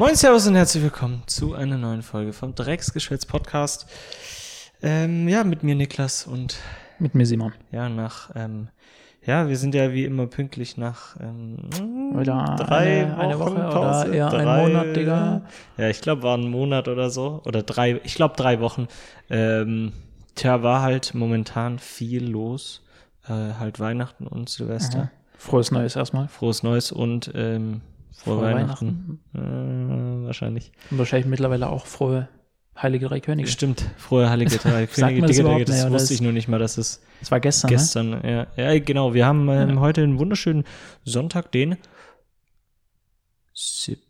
Moin, Servus und herzlich willkommen zu einer neuen Folge vom Drecksgeschwätz Podcast. Ähm, ja, mit mir Niklas und Mit mir Simon. ja, nach, ähm, ja, wir sind ja wie immer pünktlich nach ähm, Wieder drei eine- eine Wochen Woche oder Pause. eher ein drei, Monat, Digga. Ja, ich glaube, war ein Monat oder so. Oder drei, ich glaube drei Wochen. Ähm, tja, war halt momentan viel los. Äh, halt Weihnachten und Silvester. Frohes Neues erstmal. Frohes Neues und ähm, frohe, Frohe Weihnachten. Äh, wahrscheinlich. Und wahrscheinlich mittlerweile auch frohe Heilige Drei Könige. Stimmt, frohe Heilige Drei Könige. das Digga, das oder wusste ist- ich nur nicht mal, dass es Das war gestern, gestern, ja, ja, genau. Wir haben ähm, Ja. heute einen wunderschönen Sonntag, den sieb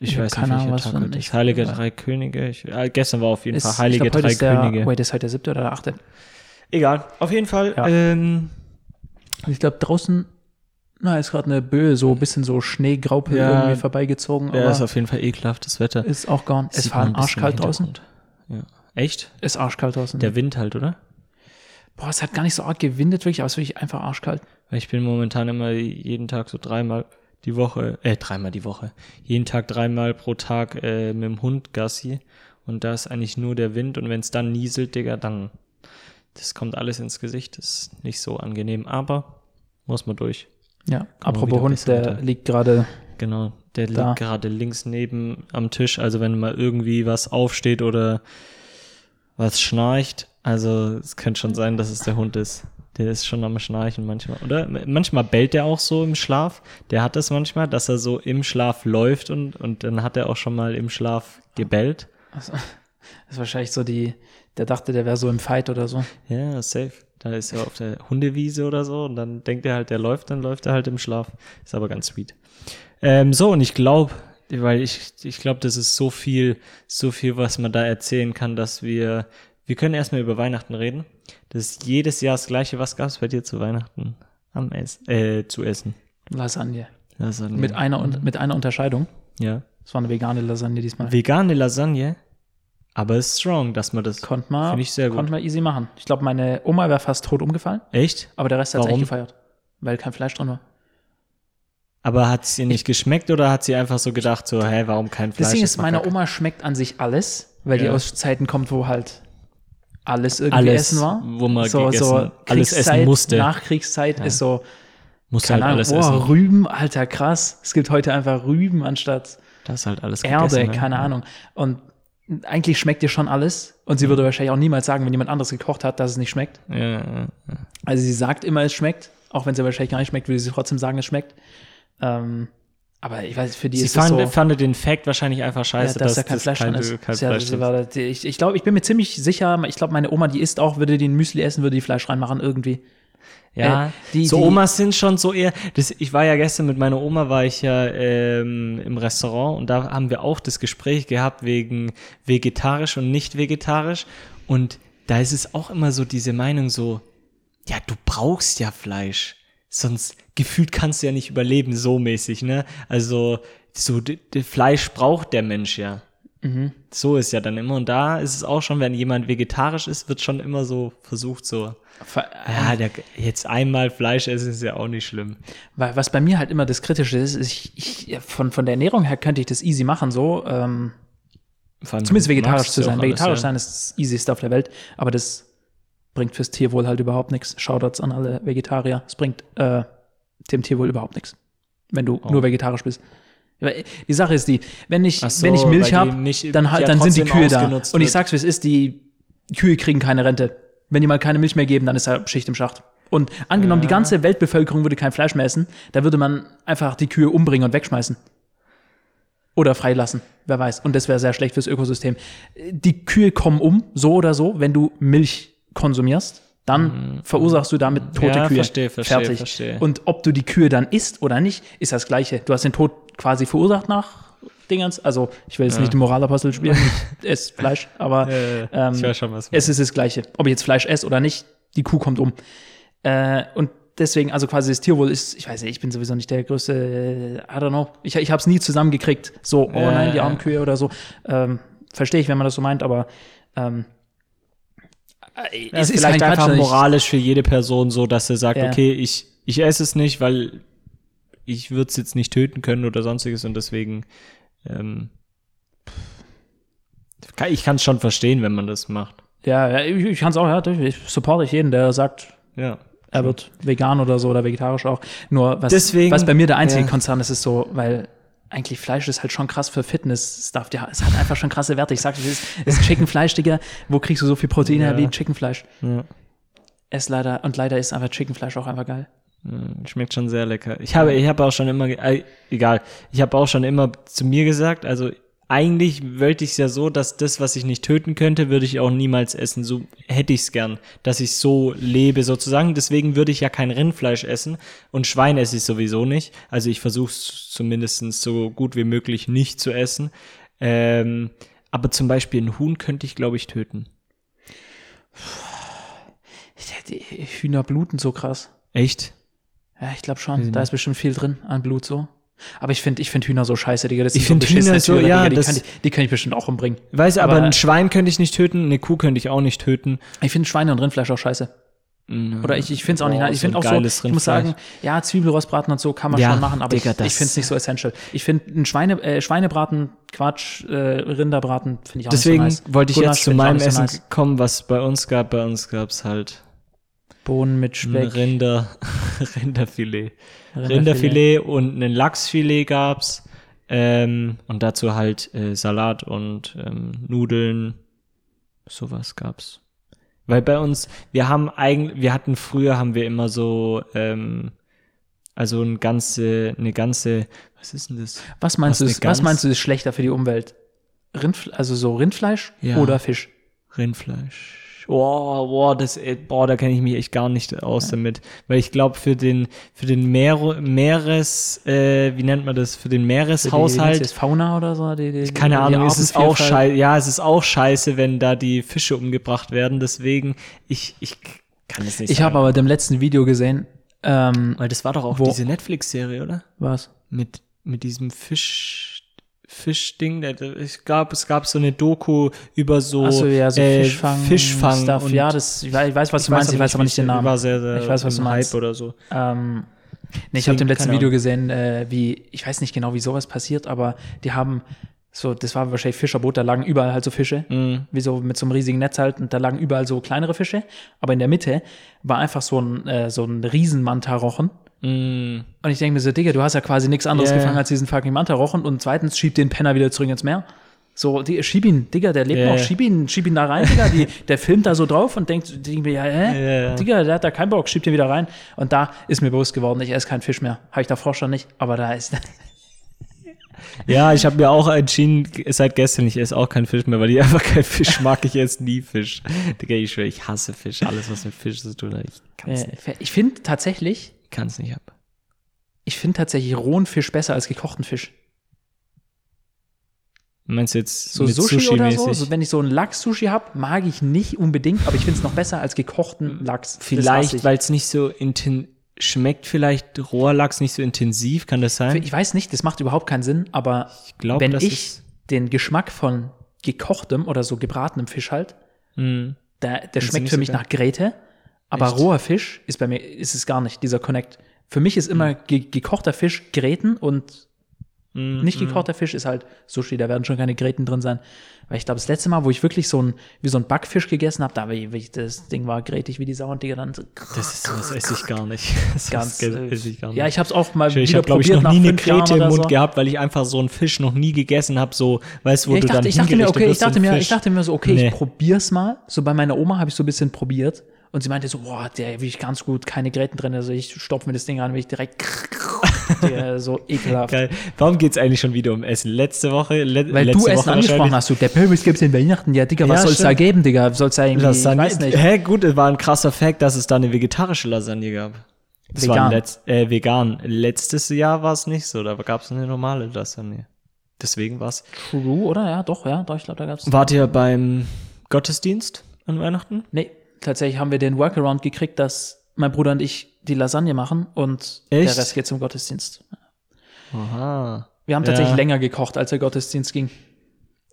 ich hab weiß keine nicht, Ahnung, welcher was Tag heute ist. Heilige ja. Drei Könige. Ich, äh, gestern war auf jeden ne? Fall Ist, Heilige glaub, Drei ist der, Könige. Wait, ist heute der siebte oder der achte? Egal, auf jeden Fall. Ja. Ähm, Ich glaube, draußen, na, ist gerade eine Böe, so ein bisschen so Schneegraupel Ja. irgendwie vorbeigezogen, ja, ist auf jeden Fall ekelhaftes Wetter. ist auch gone. Es war arschkalt draußen. Ja. Echt? Ist arschkalt draußen. Der Wind halt, oder? Boah, es hat gar nicht so arg gewindet, wirklich, aber es ist wirklich einfach arschkalt. Ich bin momentan immer jeden Tag so dreimal die Woche, äh, dreimal die Woche, jeden Tag dreimal pro Tag äh, mit dem Hund Gassi. Und da ist eigentlich nur der Wind. Und wenn es dann nieselt, Digga, dann, das kommt alles ins Gesicht. Das ist nicht so angenehm, aber muss man durch. Ja, wieder apropos Hund, der runter. liegt gerade, Genau, der Da. liegt gerade links neben am Tisch. Also wenn mal irgendwie was aufsteht oder was schnarcht, also es könnte schon sein, dass es der Hund ist. Der ist schon am Schnarchen manchmal. Oder manchmal bellt der auch so im Schlaf. Der hat das manchmal, dass er so im Schlaf läuft und, und dann hat er auch schon mal im Schlaf gebellt. also, das ist wahrscheinlich so die, der dachte, der wäre so im Fight oder so. Ja, safe. Da ist er auf der Hundewiese oder so und dann denkt er halt, der läuft, dann läuft er halt im Schlaf. Ist aber ganz sweet. Ähm, so, und ich glaube, weil ich, ich glaube, das ist so viel, so viel, was man da erzählen kann, dass wir, wir können erstmal über Weihnachten reden. Das ist jedes Jahr das Gleiche. Was gab es bei dir zu Weihnachten am Essen, äh, zu essen? Lasagne. Lasagne. Mit einer, mit einer Unterscheidung. ja. Es war eine vegane Lasagne diesmal. Vegane Lasagne, aber ist strong, dass man das, Konnte man, Finde ich sehr gut. konnte man easy machen. Ich glaube, meine Oma wäre fast tot umgefallen, echt? aber der Rest hat es echt gefeiert. Weil kein Fleisch drin war. Aber hat sie nicht geschmeckt oder hat sie einfach so gedacht, so, hä, warum kein Fleisch? Das Ding ist, meiner gar Oma schmeckt an sich alles, weil die Ja. aus Zeiten kommt, wo halt alles irgendwie alles, essen war. wo man so, gegessen, so alles essen Kriegszeit, musste. Nachkriegszeit ist so, Muss halt Ahnung, alles oh, essen. Rüben, alter krass. Es gibt heute einfach Rüben anstatt Das halt alles Erde, gegessen, ne? keine Ahnung. Und eigentlich schmeckt dir schon alles. Und sie würde wahrscheinlich auch niemals sagen, wenn jemand anderes gekocht hat, dass es nicht schmeckt. Ja, ja, ja. Also sie sagt immer, es schmeckt, auch wenn es ja wahrscheinlich gar nicht schmeckt, würde sie trotzdem sagen, es schmeckt. Ähm, aber ich weiß, für die Sie ist es fand, so, fand den Fact wahrscheinlich einfach scheiße, dass dass da kein das Fleisch drin ist. kein Das ist Fleisch das das- ich ich glaube, ich bin mir ziemlich sicher, ich glaube, meine Oma, die isst auch, würde die ein Müsli essen, würde die Fleisch reinmachen irgendwie. Ja, Äh, die- so die- Omas sind schon so eher. Das, ich war ja gestern mit meiner Oma, war ich ja ähm, im Restaurant und da haben wir auch das Gespräch gehabt wegen vegetarisch und nicht vegetarisch. Und da ist es auch immer so diese Meinung so, ja, du brauchst ja Fleisch. Sonst gefühlt kannst du ja nicht überleben, so mäßig, ne? Also, so, Fleisch braucht der Mensch ja. So ist ja dann immer. Und da ist es auch schon, wenn jemand vegetarisch ist, wird schon immer so versucht, so, Ver- ja, der, jetzt einmal Fleisch essen ist ja auch nicht schlimm. Weil was bei mir halt immer das Kritische ist, ist ich, ich, von, von der Ernährung her könnte ich das easy machen, so. Ähm, zumindest vegetarisch zu sein. alles, Vegetarisch ja. sein ist das easyste auf der Welt, aber das bringt fürs Tierwohl halt überhaupt nichts. Shoutouts an alle Vegetarier. Es bringt äh, dem Tierwohl überhaupt nichts, wenn du Oh. nur vegetarisch bist. Weil Die Sache ist die, wenn ich, so, wenn ich Milch habe, dann, halt, ja dann sind die Kühe da. Und ich wird. sag's, wie es ist, die Kühe kriegen keine Rente. Wenn die mal keine Milch mehr geben, dann ist da Schicht im Schacht. Und angenommen, die ganze Weltbevölkerung würde kein Fleisch mehr essen, da würde man einfach die Kühe umbringen und wegschmeißen. Oder freilassen, wer weiß. Und das wäre sehr schlecht fürs Ökosystem. Die Kühe kommen um, so oder so, wenn du Milch konsumierst, dann verursachst du damit tote Mhm. Ja, Kühe. verstehe, verstehe, Fertig. verstehe. Und ob du die Kühe dann isst oder nicht, ist das Gleiche. Du hast den Tod quasi verursacht nach Dingens. Also, ich will jetzt nicht den Moralapostel spielen, ich esse Fleisch, aber Äh, ähm, schon, es ist das Gleiche. Ob ich jetzt Fleisch esse oder nicht, die Kuh kommt um. Äh, und deswegen, also quasi das Tierwohl ist, ich weiß nicht, ich bin sowieso nicht der größte, äh, I don't know. Ich, ich habe es nie zusammengekriegt. So, oh Ja, nein, die ja. armen Kühe oder so. Ähm, Verstehe ich, wenn man das so meint, aber ähm, äh, es ist vielleicht einfach Quatsch, moralisch für jede Person so, dass er sagt, Ja. okay, ich, ich esse es nicht, weil ich würde es jetzt nicht töten können oder sonstiges und deswegen ähm, ich kann es schon verstehen, wenn man das macht. Ja, ja ich, ich kann es auch, ja, ich supporte ich jeden, der sagt, Ja. er wird vegan oder so oder vegetarisch auch. Nur was, Deswegen- was bei mir der einzige ja. Konzern ist, ist so, weil eigentlich Fleisch ist halt schon krass für Fitness. Es, darf, ja, es hat einfach schon krasse Werte. Ich sag, es ist, es ist Chickenfleisch, Digga. Wo kriegst du so viel Proteine Ja. her wie Chickenfleisch? ja. Es leider, und leider ist einfach Chickenfleisch auch einfach geil. Mm, Schmeckt schon sehr lecker. Ich habe, ich habe auch schon immer, äh, egal, ich habe auch schon immer zu mir gesagt, also eigentlich wollte ich es ja so, dass das, was ich nicht töten könnte, würde ich auch niemals essen. So hätte ich es gern, dass ich so lebe sozusagen. Deswegen würde ich ja kein Rindfleisch essen und Schwein esse ich sowieso nicht. Also ich versuche es zumindest so gut wie möglich nicht zu essen. Ähm, aber zum Beispiel ein Huhn könnte ich, glaube ich, töten. Hühner bluten so krass. Echt? Ja, ich glaube schon. Da ist bestimmt viel drin an Blut so. Aber ich finde ich find Hühner so scheiße, Digga. Das Ich sind find beschissene Hühner so, ja, Digga. Die, kann ich, die kann ich bestimmt auch umbringen. Weiß, aber, Aber- ein Schwein könnte ich nicht töten, eine Kuh könnte ich auch nicht töten. Ich finde Schweine und Rindfleisch auch scheiße. Oder ich, ich finde es auch nicht. Boah. Ich so finde auch so, ich muss sagen, ja, Zwiebelrostbraten und so kann man Ja, schon machen, aber Digga, ich, ich finde es nicht so essential. Ich finde ein Schweine, äh, Schweinebraten, Quatsch, äh, Rinderbraten finde ich auch Deswegen nicht so nice. wollte ich Gulasch jetzt zu meinem nicht so Essen nice. kommen, was bei uns gab. Bei uns gab es halt Bohnen mit Speck. Rinder, Rinderfilet. Rinderfilet. Rinderfilet und ein Lachsfilet gab's. Ähm, und dazu halt äh, Salat und ähm, Nudeln. Sowas gab's. Weil bei uns, wir haben eigentlich, wir hatten früher haben wir immer so, ähm, also ein ganze, eine ganze, was ist denn das? Was meinst Was du, ist, was meinst du ist schlechter für die Umwelt? Rindfle also so Rindfleisch Ja. oder Fisch? Rindfleisch. Boah, boah, das, äh, boah, da kenne ich mich echt gar nicht aus damit, weil ich glaube für den für den Meer, Meeres, äh, wie nennt man das, für den Für die- Meereshaushalt, Fauna oder so? Die, die, keine Ahnung, es ist auch Artenvielfalt? scheiße, ja, es ist auch scheiße, wenn da die Fische umgebracht werden. Deswegen, ich, ich kann es nicht Ich habe aber dem letzten Video gesehen, ähm, weil das war doch auch Wo- diese Netflix-Serie, oder? was? Mit mit diesem Fisch. Fischding, ich glaube, es gab so eine Doku über so, so, ja, so äh, Fischfang, Fischfang Stuff. Ja, das, ich weiß, ich weiß was du meinst, ich weiß aber nicht den Namen. War sehr, sehr Ich weiß, was im du meinst. Hype oder so. Ähm, nee, ich habe dem letzten Video gesehen, äh, wie, ich weiß nicht genau, wie sowas passiert, aber die haben so, das war wahrscheinlich Fischerboot, da lagen überall halt so Fische, Mhm. wie so mit so einem riesigen Netz halt, und da lagen überall so kleinere Fische, aber in der Mitte war einfach so ein, äh, so ein Riesenmantarochen. Mm, Und ich denke mir so, Digga, du hast ja quasi nichts anderes ja. gefangen als diesen fucking Mantarochen und zweitens schieb den Penner wieder zurück ins Meer. So, die, schieb ihn, Digga, der lebt Ja, noch, schieb ihn, schieb ihn da rein, Digga, die, der filmt da so drauf und denkt, denkt mir, ja, hä? Ja. Digga, der hat da keinen Bock, schieb den wieder rein. Und da ist mir bewusst geworden, ich esse keinen Fisch mehr. Habe ich davor schon nicht, aber da ist, Ja, ich habe mir auch entschieden, seit gestern, ich esse auch keinen Fisch mehr, weil ich einfach keinen Fisch mag. Ich esse nie Fisch. Digga, ich schwöre, ich hasse Fisch. Alles, was mit Fisch zu tun hat, ich kann's nicht. äh, ich finde tatsächlich, Kann's nicht ab. ich finde tatsächlich rohen Fisch besser als gekochten Fisch. Meinst du jetzt So mit Sushi, Sushi, oder so, so, wenn ich so einen Lachs-Sushi habe, mag ich nicht unbedingt, aber ich finde es noch besser als gekochten Lachs. Vielleicht, ich. weil es nicht so inten schmeckt vielleicht roher Lachs nicht so intensiv, kann das sein? Ich weiß nicht, das macht überhaupt keinen Sinn, aber Ich glaub, wenn ich den Geschmack von gekochtem oder so gebratenem Fisch halt, Mm. der, der schmeckt für so mich geil? nach Grete, aber Echt? roher Fisch ist bei mir, ist es gar nicht, dieser Connect. Für mich ist immer ge gekochter Fisch Gräten und Mm, nicht gekochter Fisch ist halt Sushi, da werden schon keine Gräten drin sein. Weil ich glaube, das letzte Mal, wo ich wirklich so ein, wie so ein Backfisch gegessen habe, da ich, wirklich- das Ding war grätig wie die Sau und Digga dann so Das ist das esse ich gar nicht. Das ganz. esse ich gar nicht. ja, ich habe es auch mal Ich, habe, glaube ich, noch nie eine Krete im Mund so. gehabt, weil ich einfach so einen Fisch noch nie gegessen habe. So, weißt du, wo Ja, ich, du dann dachte, ich dachte mir, okay, ich dachte mir, ich dachte mir so, okay, Nee. ich probier's mal. So bei meiner Oma habe ich so ein bisschen probiert und sie meinte so, boah, der wirklich ganz gut, keine Gräten drin. Also ich stopfe mir das Ding an, will ich direkt Der, so ekelhaft. Geil. Warum geht's eigentlich schon wieder um Essen? Letzte Woche, le Weil letzte du Essen Woche angesprochen hast, du, der Pöbels gibt's in Weihnachten. Ja, Digga, was Ja, soll's da stimmt. geben, Digga? Soll's da irgendwie, ich Lasagne. weiß nicht. Hä, gut, es war ein krasser Fact, dass es da eine vegetarische Lasagne gab. Das Vegan. war letzt, äh, vegan. Letztes Jahr war es nicht so, da gab es eine normale Lasagne. Deswegen war's. True, oder? Ja, doch, ja, doch, ich glaube, da gab's. Wart ihr beim Gottesdienst an Weihnachten? Nee, tatsächlich haben wir den Workaround gekriegt, dass mein Bruder und ich die Lasagne machen und der Echt? Rest geht zum Gottesdienst. Aha. Wir haben tatsächlich Ja. länger gekocht, als der Gottesdienst ging.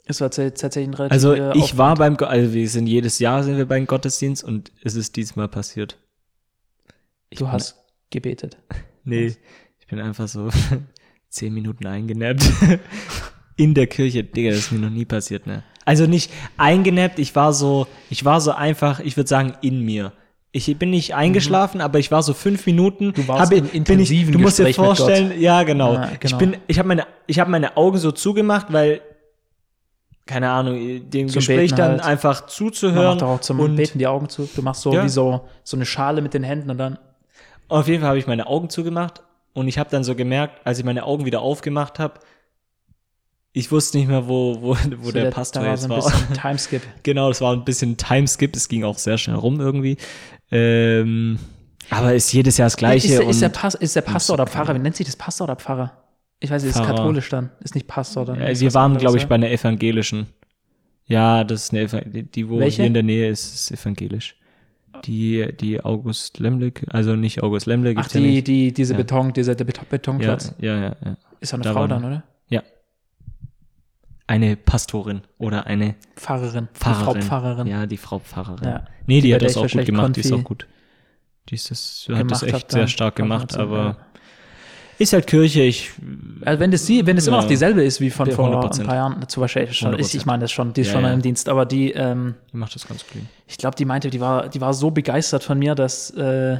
Es war tats- tatsächlich ein relativ Also ich Aufwand. war beim, also wir sind jedes Jahr sind wir beim Gottesdienst und es ist diesmal passiert. Ich Du hast gebetet. Nee, ich bin einfach so zehn Minuten eingenäppt. In der Kirche, Digga, das ist mir noch nie passiert, ne? Also nicht eingenappt, ich war so, ich war so einfach, ich würde sagen, in mir. Ich bin nicht eingeschlafen, aber ich war so fünf Minuten. Du warst hab, im intensiven Du musst dir Gespräch vorstellen, ja genau. Ja, Ich genau. bin, ich habe meine, ich habe meine Augen so zugemacht, weil keine Ahnung, dem Zum Gespräch Beten dann halt. einfach Man zuzuhören. macht doch auch zum und Beten die Augen zu. Du machst so Ja. wie so, so eine Schale mit den Händen und dann. Auf jeden Fall habe ich meine Augen zugemacht und ich habe dann so gemerkt, als ich meine Augen wieder aufgemacht habe, ich wusste nicht mehr, wo, wo, wo so der da Pastor war jetzt so ein war. bisschen Timeskip. genau, das war ein bisschen Timeskip, es ging auch sehr schnell rum irgendwie. Ähm, aber ist jedes Jahr das Gleiche. Ist, der- ist, der Pas, ist der Pastor oder Pfarrer? Wie nennt sich das Pastor oder Pfarrer? Ich weiß nicht, ist Pfarrer. katholisch dann. Ist nicht Pastor dann. ist wir waren, glaube ich, ja? bei einer evangelischen. Ja, das ist eine Eva die, die wo Welche? hier in der Nähe ist, ist evangelisch. Die, die August Lemlik, also nicht August Lemlik, Ach, gibt's ja die, die, diese Ja. Beton, dieser der Beton, ja, ja, ja, ja. Ist doch eine Da Frau waren dann, oder? Ja. Eine Pastorin oder eine Pfarrerin. Die Pfarrerin. Frau Pfarrerin. Ja, die Frau Pfarrerin. Ja. Nee, die, Die, hat das auch gut gemacht, die ist Konfi auch gut. Die ist das, hat das echt sehr stark gemacht, aber ist halt Kirche, ich Also wenn das, die, wenn das immer Ja. noch dieselbe ist wie von Ja, vor 100%. ein paar Jahren, zu wahrscheinlich schon, ist, 100%. ich meine das schon, die ist Ja, schon ja. im Dienst, aber die, ähm, die macht das ganz clean. ich glaube, die meinte, die war, die war so begeistert von mir, dass, äh,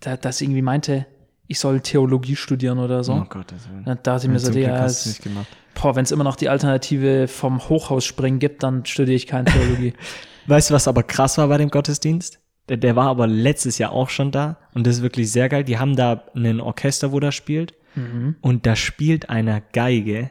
da, dass sie irgendwie meinte, ich soll Theologie studieren oder so. Oh Gott, das Dann dachte ich mir so, nicht gemacht. boah, wenn es immer noch die Alternative vom Hochhaus springen gibt, dann studiere ich keine Theologie. Weißt du, was aber krass war bei dem Gottesdienst? Der, der war aber letztes Jahr auch schon da und das ist wirklich sehr geil. Die haben da ein Orchester, wo das spielt Mhm. und da spielt einer Geige.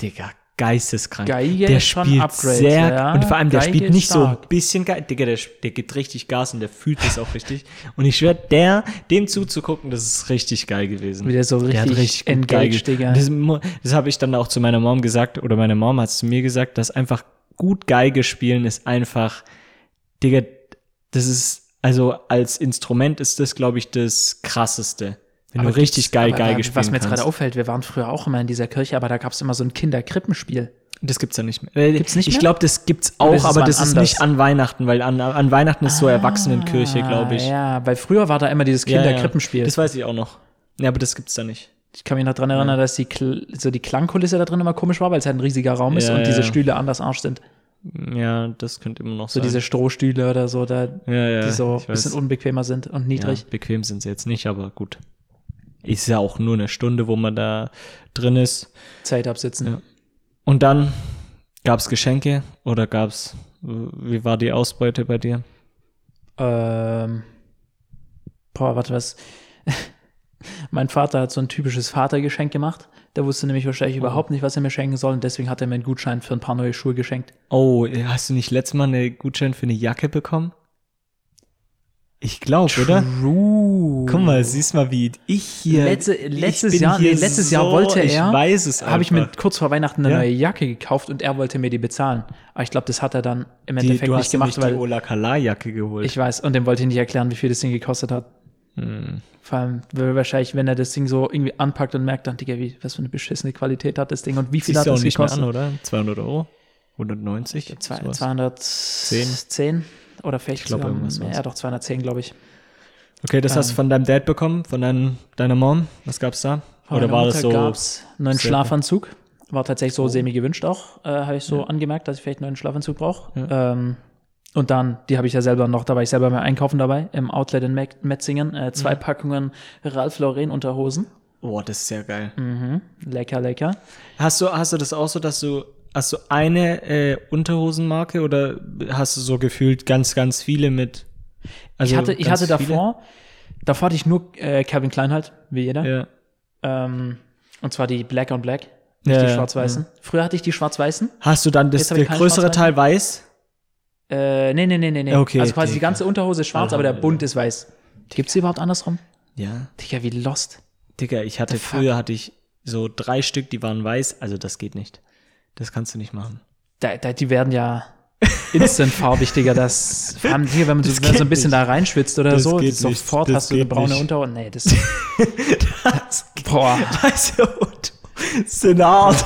Digga, geisteskrank. Geige der spielt sehr ja. und vor allem der Geige spielt nicht so ein stark. bisschen geil. Digga, der, der gibt richtig Gas und der fühlt das auch richtig. Und ich schwör, der, dem zuzugucken, das ist richtig geil gewesen. So Der hat richtig richtig gut engaged. Digga. Das, das habe ich dann auch zu meiner Mom gesagt, oder meine Mom hat es zu mir gesagt, dass einfach gut Geige spielen ist einfach, Digga, das ist, also als Instrument ist das, glaube ich, das krasseste. Wenn Aber du richtig geil Geige da- spielen Was mir jetzt gerade auffällt, wir waren früher auch immer in dieser Kirche, aber da gab es immer so ein Kinderkrippenspiel. Das gibt's ja nicht mehr. Äh, Gibt's nicht ich mehr? glaube, das gibt's auch, es aber das ist anders? nicht an Weihnachten, weil an, an Weihnachten ist so Erwachsenenkirche, glaube ich. Ah, Ja, weil früher war da immer dieses Ja, ja. Kinderkrippenspiel. Das weiß ich auch noch. Ja, aber das gibt's da nicht. Ich kann mich noch dran erinnern, dass die, Kl so die Klangkulisse da drin immer komisch war, weil es halt ein riesiger Raum ist Ja, und diese ja. Stühle anders Arsch sind. Ja, das könnte immer noch So sein. diese Strohstühle oder so, da, ja, ja, die so ich ein bisschen unbequemer sind und ja, niedrig. bequem sind sie jetzt nicht, aber gut. Ist ja auch nur eine Stunde, wo man da drin ist. Zeit absitzen. Ja. Und dann gab's Geschenke oder gab's, wie war die Ausbeute bei dir? Ähm, boah, warte, was? mein Vater hat so ein typisches Vatergeschenk gemacht. Der wusste nämlich wahrscheinlich überhaupt nicht, was er mir schenken soll und deswegen hat er mir einen Gutschein für ein paar neue Schuhe geschenkt. Oh, hast du nicht letztes Mal einen Gutschein für eine Jacke bekommen? Ich glaube, oder? Guck mal, siehst mal, wie ich hier. Letzte, letztes ich Jahr, nee, letztes so, Jahr wollte er. Ich weiß es Habe ich mir kurz vor Weihnachten eine ja? neue Jacke gekauft und er wollte mir die bezahlen. Aber ich glaube, das hat er dann im Endeffekt die, du nicht hast gemacht, weil. Die Ola Kala Jacke geholt. Ich weiß, und dem wollte ich nicht erklären, wie viel das Ding gekostet hat. Hm. Vor allem wahrscheinlich, wenn er das Ding so irgendwie anpackt und merkt dann, Digga, wie, was für eine beschissene Qualität hat das Ding und wie viel Siehst hat das auch nicht gekostet? Mehr an, oder? 200 Euro? 190? 210. 10 oder vielleicht Ich glaub, sogar irgendwas. Ja, doch, 210, glaube ich. Okay, das hast du Ähm. von deinem Dad bekommen, von dein, deiner Mom? Was gab's da? Oder war das so? gab's einen Schlafanzug. War tatsächlich so Oh. semi gewünscht auch. Äh, habe ich so angemerkt, dass ich vielleicht einen neuen Schlafanzug brauche. Ja. Ähm, und dann, die habe ich ja selber noch, da war ich selber beim Einkaufen dabei, im Outlet in Met- Metzingen. Äh, Mhm. zwei Packungen Ralph Lauren Unterhosen. Boah, das ist sehr geil. Mhm. Lecker, lecker. Hast du, hast du das auch so, dass du, hast du eine äh, Unterhosenmarke oder hast du so gefühlt ganz, ganz viele mit? Also ich hatte, ich hatte viele? davor, davor hatte ich nur äh, Calvin Klein halt, wie jeder. Ja. Ähm, und zwar die Black on Black, nicht Ja, die ja, schwarz-weißen. Früher hatte ich die schwarz-weißen. Hast du dann das, der größere. Teil weiß? Äh, nee, nee, nee, nee, nee. Okay, also quasi okay, die ganze Unterhose ist schwarz, aber der Bund ist weiß. Gibt's die überhaupt andersrum? Ja. Digga, wie lost. Digga, ich hatte früher hatte ich so drei Stück, die waren weiß. Also das geht nicht. Das kannst du nicht machen. Da, da, die werden ja instant farbig, Digga. Das allem hier, wenn man so, wenn so ein bisschen nicht. da reinschwitzt oder Das so, sofort. Das hast du eine braune. Unterhose. Nee, das. Das Boah. Weiße Unterhosen sind hart.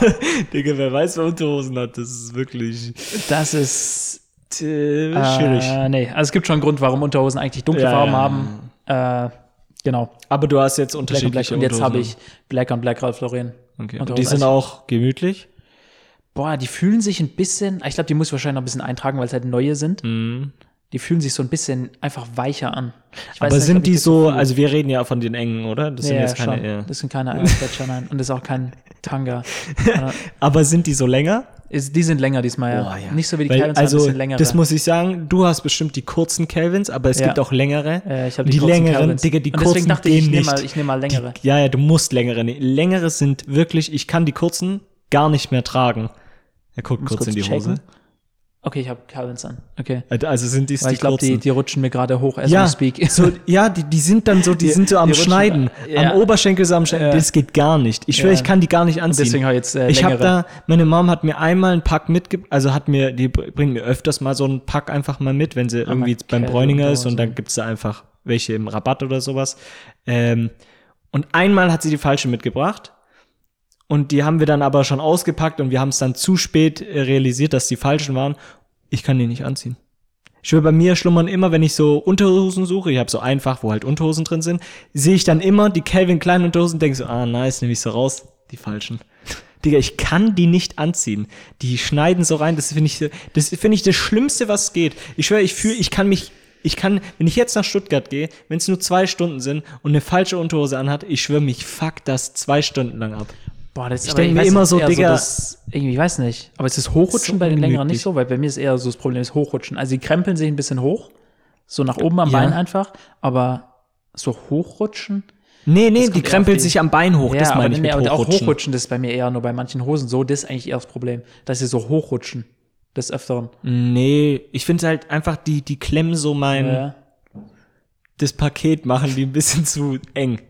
Digga, wer weiß, wer Unterhosen hat, das ist wirklich Das ist. äh, schwierig. Äh, nee, also es gibt schon einen Grund, warum Unterhosen eigentlich dunkle Ja, Farben ja. haben. Äh, Genau. Aber du hast jetzt Black und Black. unterschiedliche Und jetzt habe ich Black und Black Ralph Lauren. Okay. Und die sind auch gemütlich. Boah, die fühlen sich ein bisschen, ich glaube, die muss ich wahrscheinlich noch ein bisschen eintragen, weil es halt neue sind. Die fühlen sich so ein bisschen einfach weicher an. Aber nicht, sind die so, fühle. also wir reden ja von den engen, oder? Das sind ja, jetzt keine. Ja. Das sind keine Eierquetscher, nein. Und das ist auch kein Tanga. Aber sind die so länger? ist, die sind länger diesmal, ja. Boah, ja. Nicht so wie die Weil, Calvins, also, ein bisschen länger. das muss ich sagen, du hast bestimmt die kurzen Calvins, aber es Ja. gibt auch längere. äh, ich habe die, die längeren, Calvins. Digga, die Und deswegen kurzen dachte ich, ich nehme mal, ich nehm mal längere. Die, ja, ja, du musst längere. Längere sind wirklich, ich kann die kurzen gar nicht mehr tragen. Er guckt Muss kurz, in die checken. Hose. Okay, ich habe Calvins an. Okay. Also sind dies Weil die ich glaube, die, die rutschen mir gerade hoch as ja, speak. so, ja, die, die sind dann so, die, Die- sind so am die rutschen- Schneiden. ja. Am Oberschenkel so am Schneiden. Ja. Das geht gar nicht. Ich schwöre, ich kann die gar nicht anziehen. deswegen habe ich jetzt äh, ich habe da, meine Mom hat mir einmal einen Pack mitgebracht, also hat mir, die br- bringt mir öfters mal so einen Pack einfach mal mit, wenn sie irgendwie mal beim Bräuninger und ist und dann gibt's da einfach welche im Rabatt oder sowas. Ähm, und einmal hat sie die falsche mitgebracht. Und die haben wir dann aber schon ausgepackt und wir haben es dann zu spät äh, realisiert, dass die falschen waren. Ich kann die nicht anziehen. Ich schwöre, bei mir schlummern immer, wenn ich so Unterhosen suche, ich habe so einfach, wo halt Unterhosen drin sind, sehe ich dann immer die Calvin Klein Unterhosen, denke so, ah, nice, nehme ich so raus, die falschen. Digga, ich kann die nicht anziehen. Die schneiden so rein, das finde ich, das finde ich das Schlimmste, was geht. Ich schwöre, ich fühle, ich kann mich, ich kann, wenn ich jetzt nach Stuttgart gehe, wenn es nur zwei Stunden sind und eine falsche Unterhose anhat, ich schwöre, mich fuck das zwei Stunden lang ab. Boah, das Ich aber denk mir immer das ist so, Digga- das, irgendwie, ich weiß nicht. Aber ist das Hochrutschen So bei den längeren nicht so? Weil bei mir ist eher so das Problem, das Hochrutschen. Also die krempeln sich ein bisschen hoch. So nach oben am Ja. Bein einfach. Aber so hochrutschen. Nee, nee, Das die krempelt die- sich am Bein hoch, das aber, meine ich mit aber auch hochrutschen. hochrutschen, das ist bei mir eher nur bei manchen Hosen so. Das ist eigentlich eher das Problem. Dass sie so hochrutschen. Des Öfteren. Nee, ich finde halt einfach, die, die klemmen so mein, Ja. das Paket machen die ein bisschen zu eng.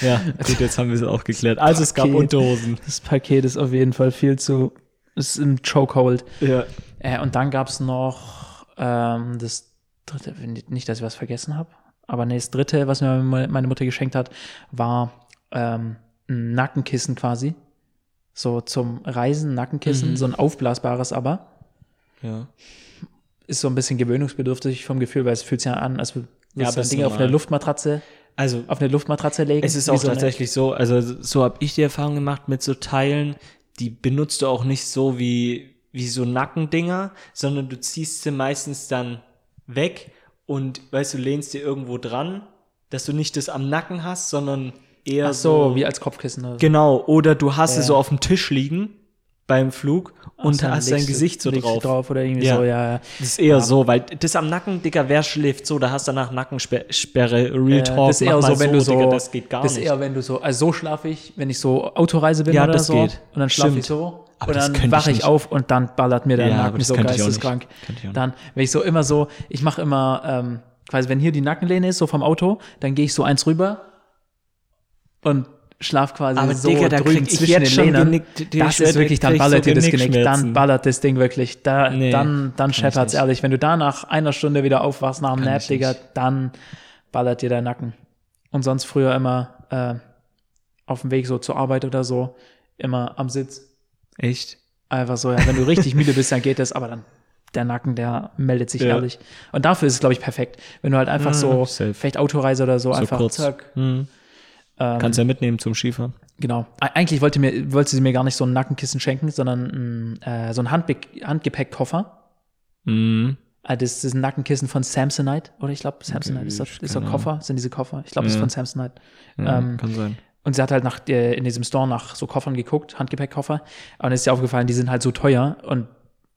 Ja, gut, jetzt haben wir es auch geklärt. Also es gab Paket. Unterhosen. Das Paket ist auf jeden Fall viel zu. Ist im Chokehold. Ja. Äh, und dann gab's noch ähm, das dritte, nicht, dass ich was vergessen habe, aber nee, das dritte, was mir meine Mutter geschenkt hat, war ähm, ein Nackenkissen quasi. So zum Reisen, Nackenkissen, Mhm. so ein aufblasbares aber. ja. Ist so ein bisschen gewöhnungsbedürftig vom Gefühl, weil es fühlt sich ja an, als würde Ja, ein ist Ding auf normal. eine Luftmatratze, Also, auf eine Luftmatratze legen. es ist auch so tatsächlich so, also so habe ich die Erfahrung gemacht mit so Teilen, die benutzt du auch nicht so wie, wie so Nackendinger, sondern du ziehst sie meistens dann weg und, weißt du, lehnst dir irgendwo dran, dass du nicht das am Nacken hast, sondern eher Ach so, wie als Kopfkissen. Oder so. Genau, oder du hast Ja. es so auf dem Tisch liegen beim Flug und Ach so, hast dein Gesicht so drauf. drauf oder irgendwie Ja. so, ja, ja. Das ist eher so, weil das am Nacken, Digga, wer schläft so, da hast du danach Nackensperre, Real Talk, das ist eher so, wenn du so, Digga, das geht gar das ist nicht. eher, wenn du so, also so schlafe ich, wenn ich so Autoreise bin Ja, oder das so. geht. Und dann schlafe ich so. Aber und dann ich wache ich nicht. auf und dann ballert mir der Ja, Nacken so ich geisteskrank. Ich. Dann, wenn ich so immer so, ich mache immer, ähm, quasi, wenn hier die Nackenlehne ist, so vom Auto, dann gehe ich so eins rüber und schlaf quasi Aber so Digga, da drüben zwischen jetzt den schon Lehnen. Genick- die- das ist wirklich, dann ballert so dir das Genick, dann ballert das Ding wirklich, da, Nee, dann, dann scheppert's nicht. ehrlich. Wenn du da nach einer Stunde wieder aufwachst nach dem Nap, Digga, dann ballert dir der Nacken. Und sonst früher immer äh, auf dem Weg so zur Arbeit oder so, immer am Sitz. Echt? Einfach so, ja, wenn du richtig müde bist, dann geht das, aber dann der Nacken, der meldet sich Ja. ehrlich. Und dafür ist es, glaube ich, perfekt. Wenn du halt einfach Mhm, so, safe. vielleicht Autoreise oder so, So einfach kurz. zack. Hm. Ähm, Kannst ja mitnehmen zum Skifahren. Genau. Eigentlich wollte, mir, wollte sie mir gar nicht so ein Nackenkissen schenken, sondern äh, so ein Handbe Handgepäckkoffer. Mhm. Ah, das ist ein Nackenkissen von Samsonite, oder ich glaube, Samsonite ist, das, ist so ein keine Koffer, sind diese Koffer. Ich glaube, das ist Ja. von Samsonite. Ja, Ähm, kann sein. Und sie hat halt nach, äh, in diesem Store nach so Koffern geguckt, Handgepäckkoffer. Und es ist ihr aufgefallen, die sind halt so teuer. Und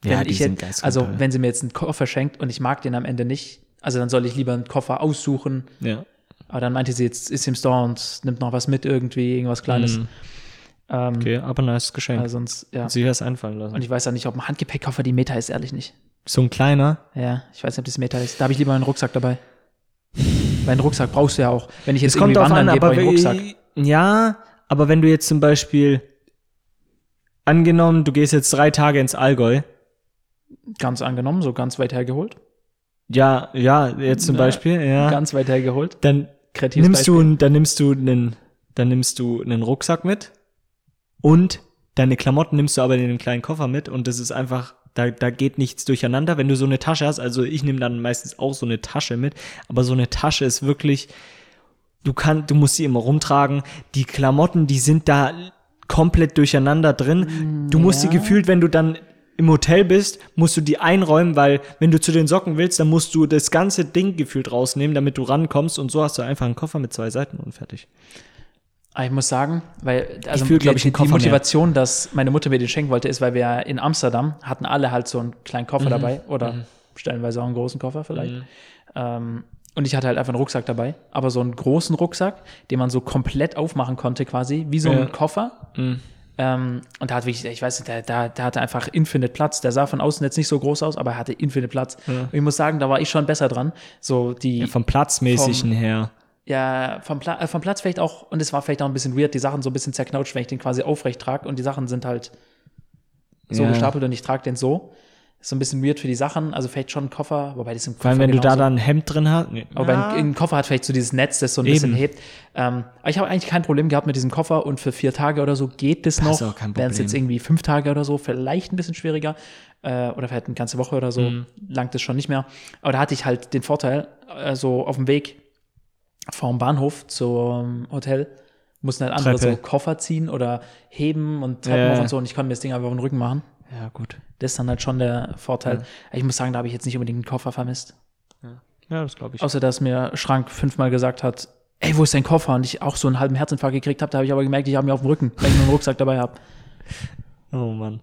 wenn Ja, ich jetzt, also teuer. wenn sie mir jetzt einen Koffer schenkt und ich mag den am Ende nicht, also dann soll ich lieber einen Koffer aussuchen. Ja. Aber dann meinte sie, jetzt ist sie im Store und nimmt noch was mit irgendwie, irgendwas Kleines. Mhm. Ähm, Okay, aber nice Geschenk. also sonst, ja. Hat sich was einfallen lassen. Und ich weiß ja nicht, ob ein Handgepäckkoffer die Meter ist, ehrlich nicht. so ein kleiner. Ja, ich weiß nicht, ob das Meter ist. Da habe ich lieber einen Rucksack dabei. Weil einen Rucksack brauchst du ja auch. Wenn ich jetzt Es kommt irgendwie drauf an, wandern gehe, aber einen Rucksack. ja, aber wenn du jetzt zum Beispiel angenommen, du gehst jetzt drei Tage ins Allgäu, Ganz angenommen, so ganz weit hergeholt. ja, ja, jetzt zum Na, Beispiel, ja, Ganz weit hergeholt. dann Kreatives nimmst Beispiel. du, dann nimmst du einen, dann nimmst du einen Rucksack mit und deine Klamotten nimmst du aber in den kleinen Koffer mit und das ist einfach, da, da geht nichts durcheinander. Wenn du so eine Tasche hast, also ich nehme dann meistens auch so eine Tasche mit, aber so eine Tasche ist wirklich du kannst, du musst sie immer rumtragen. Die Klamotten, die sind da komplett durcheinander drin. Du musst ja. sie gefühlt, wenn du dann im Hotel bist, musst du die einräumen, weil wenn du zu den Socken willst, dann musst du das ganze Ding gefühlt rausnehmen, damit du rankommst und so hast du einfach einen Koffer mit zwei Seiten und fertig. Aber ich muss sagen, weil also fühl, glaub die, ich, einen die Koffer mehr. Motivation, dass meine Mutter mir den schenken wollte, ist, weil wir in Amsterdam hatten alle halt so einen kleinen Koffer dabei oder stellenweise auch einen großen Koffer vielleicht. Ähm, und ich hatte halt einfach einen Rucksack dabei, aber so einen großen Rucksack, den man so komplett aufmachen konnte quasi, wie so Ja. ein Koffer. Ähm, und da hat wirklich, ich weiß nicht, der, der, der hatte einfach Infinite Platz. Der sah von außen jetzt nicht so groß aus, aber er hatte Infinite Platz. Und ich muss sagen, da war ich schon besser dran. So die, Ja, vom Platzmäßigen her. ja, vom, Pla äh, vom Platz vielleicht auch, und es war vielleicht auch ein bisschen weird, die Sachen so ein bisschen zerknautscht, wenn ich den quasi aufrecht trage und die Sachen sind halt so Ja. gestapelt und ich trage den so. Ist so ein bisschen weird für die Sachen, also vielleicht schon ein Koffer, wobei das im Koffer Vor allem, wenn du da genauso- dann ein Hemd drin hast. Nee. aber Ja. ein, ein Koffer hat vielleicht so dieses Netz, das so ein Eben. bisschen hebt. Ähm, aber ich habe eigentlich kein Problem gehabt mit diesem Koffer und für vier Tage oder so geht das Das noch. ist auch kein Wären es jetzt irgendwie fünf Tage oder so, vielleicht ein bisschen schwieriger. Äh, oder vielleicht eine ganze Woche oder so, Mhm. langt es schon nicht mehr. Aber da hatte ich halt den Vorteil, äh, so auf dem Weg vom Bahnhof zum Hotel mussten halt andere Treppe. so Koffer ziehen oder heben und Treppen Ja. hoch und so und ich konnte mir das Ding einfach auf den Rücken machen. Ja, gut. Das ist dann halt schon der Vorteil. Ich muss sagen, da habe ich jetzt nicht unbedingt einen Koffer vermisst. Ja, das glaube ich. Außer, dass mir Schrank fünfmal gesagt hat, ey, wo ist dein Koffer? Und ich auch so einen halben Herzinfarkt gekriegt habe, da habe ich aber gemerkt, ich habe ihn auf dem Rücken, weil ich nur einen Rucksack dabei habe. Oh Mann.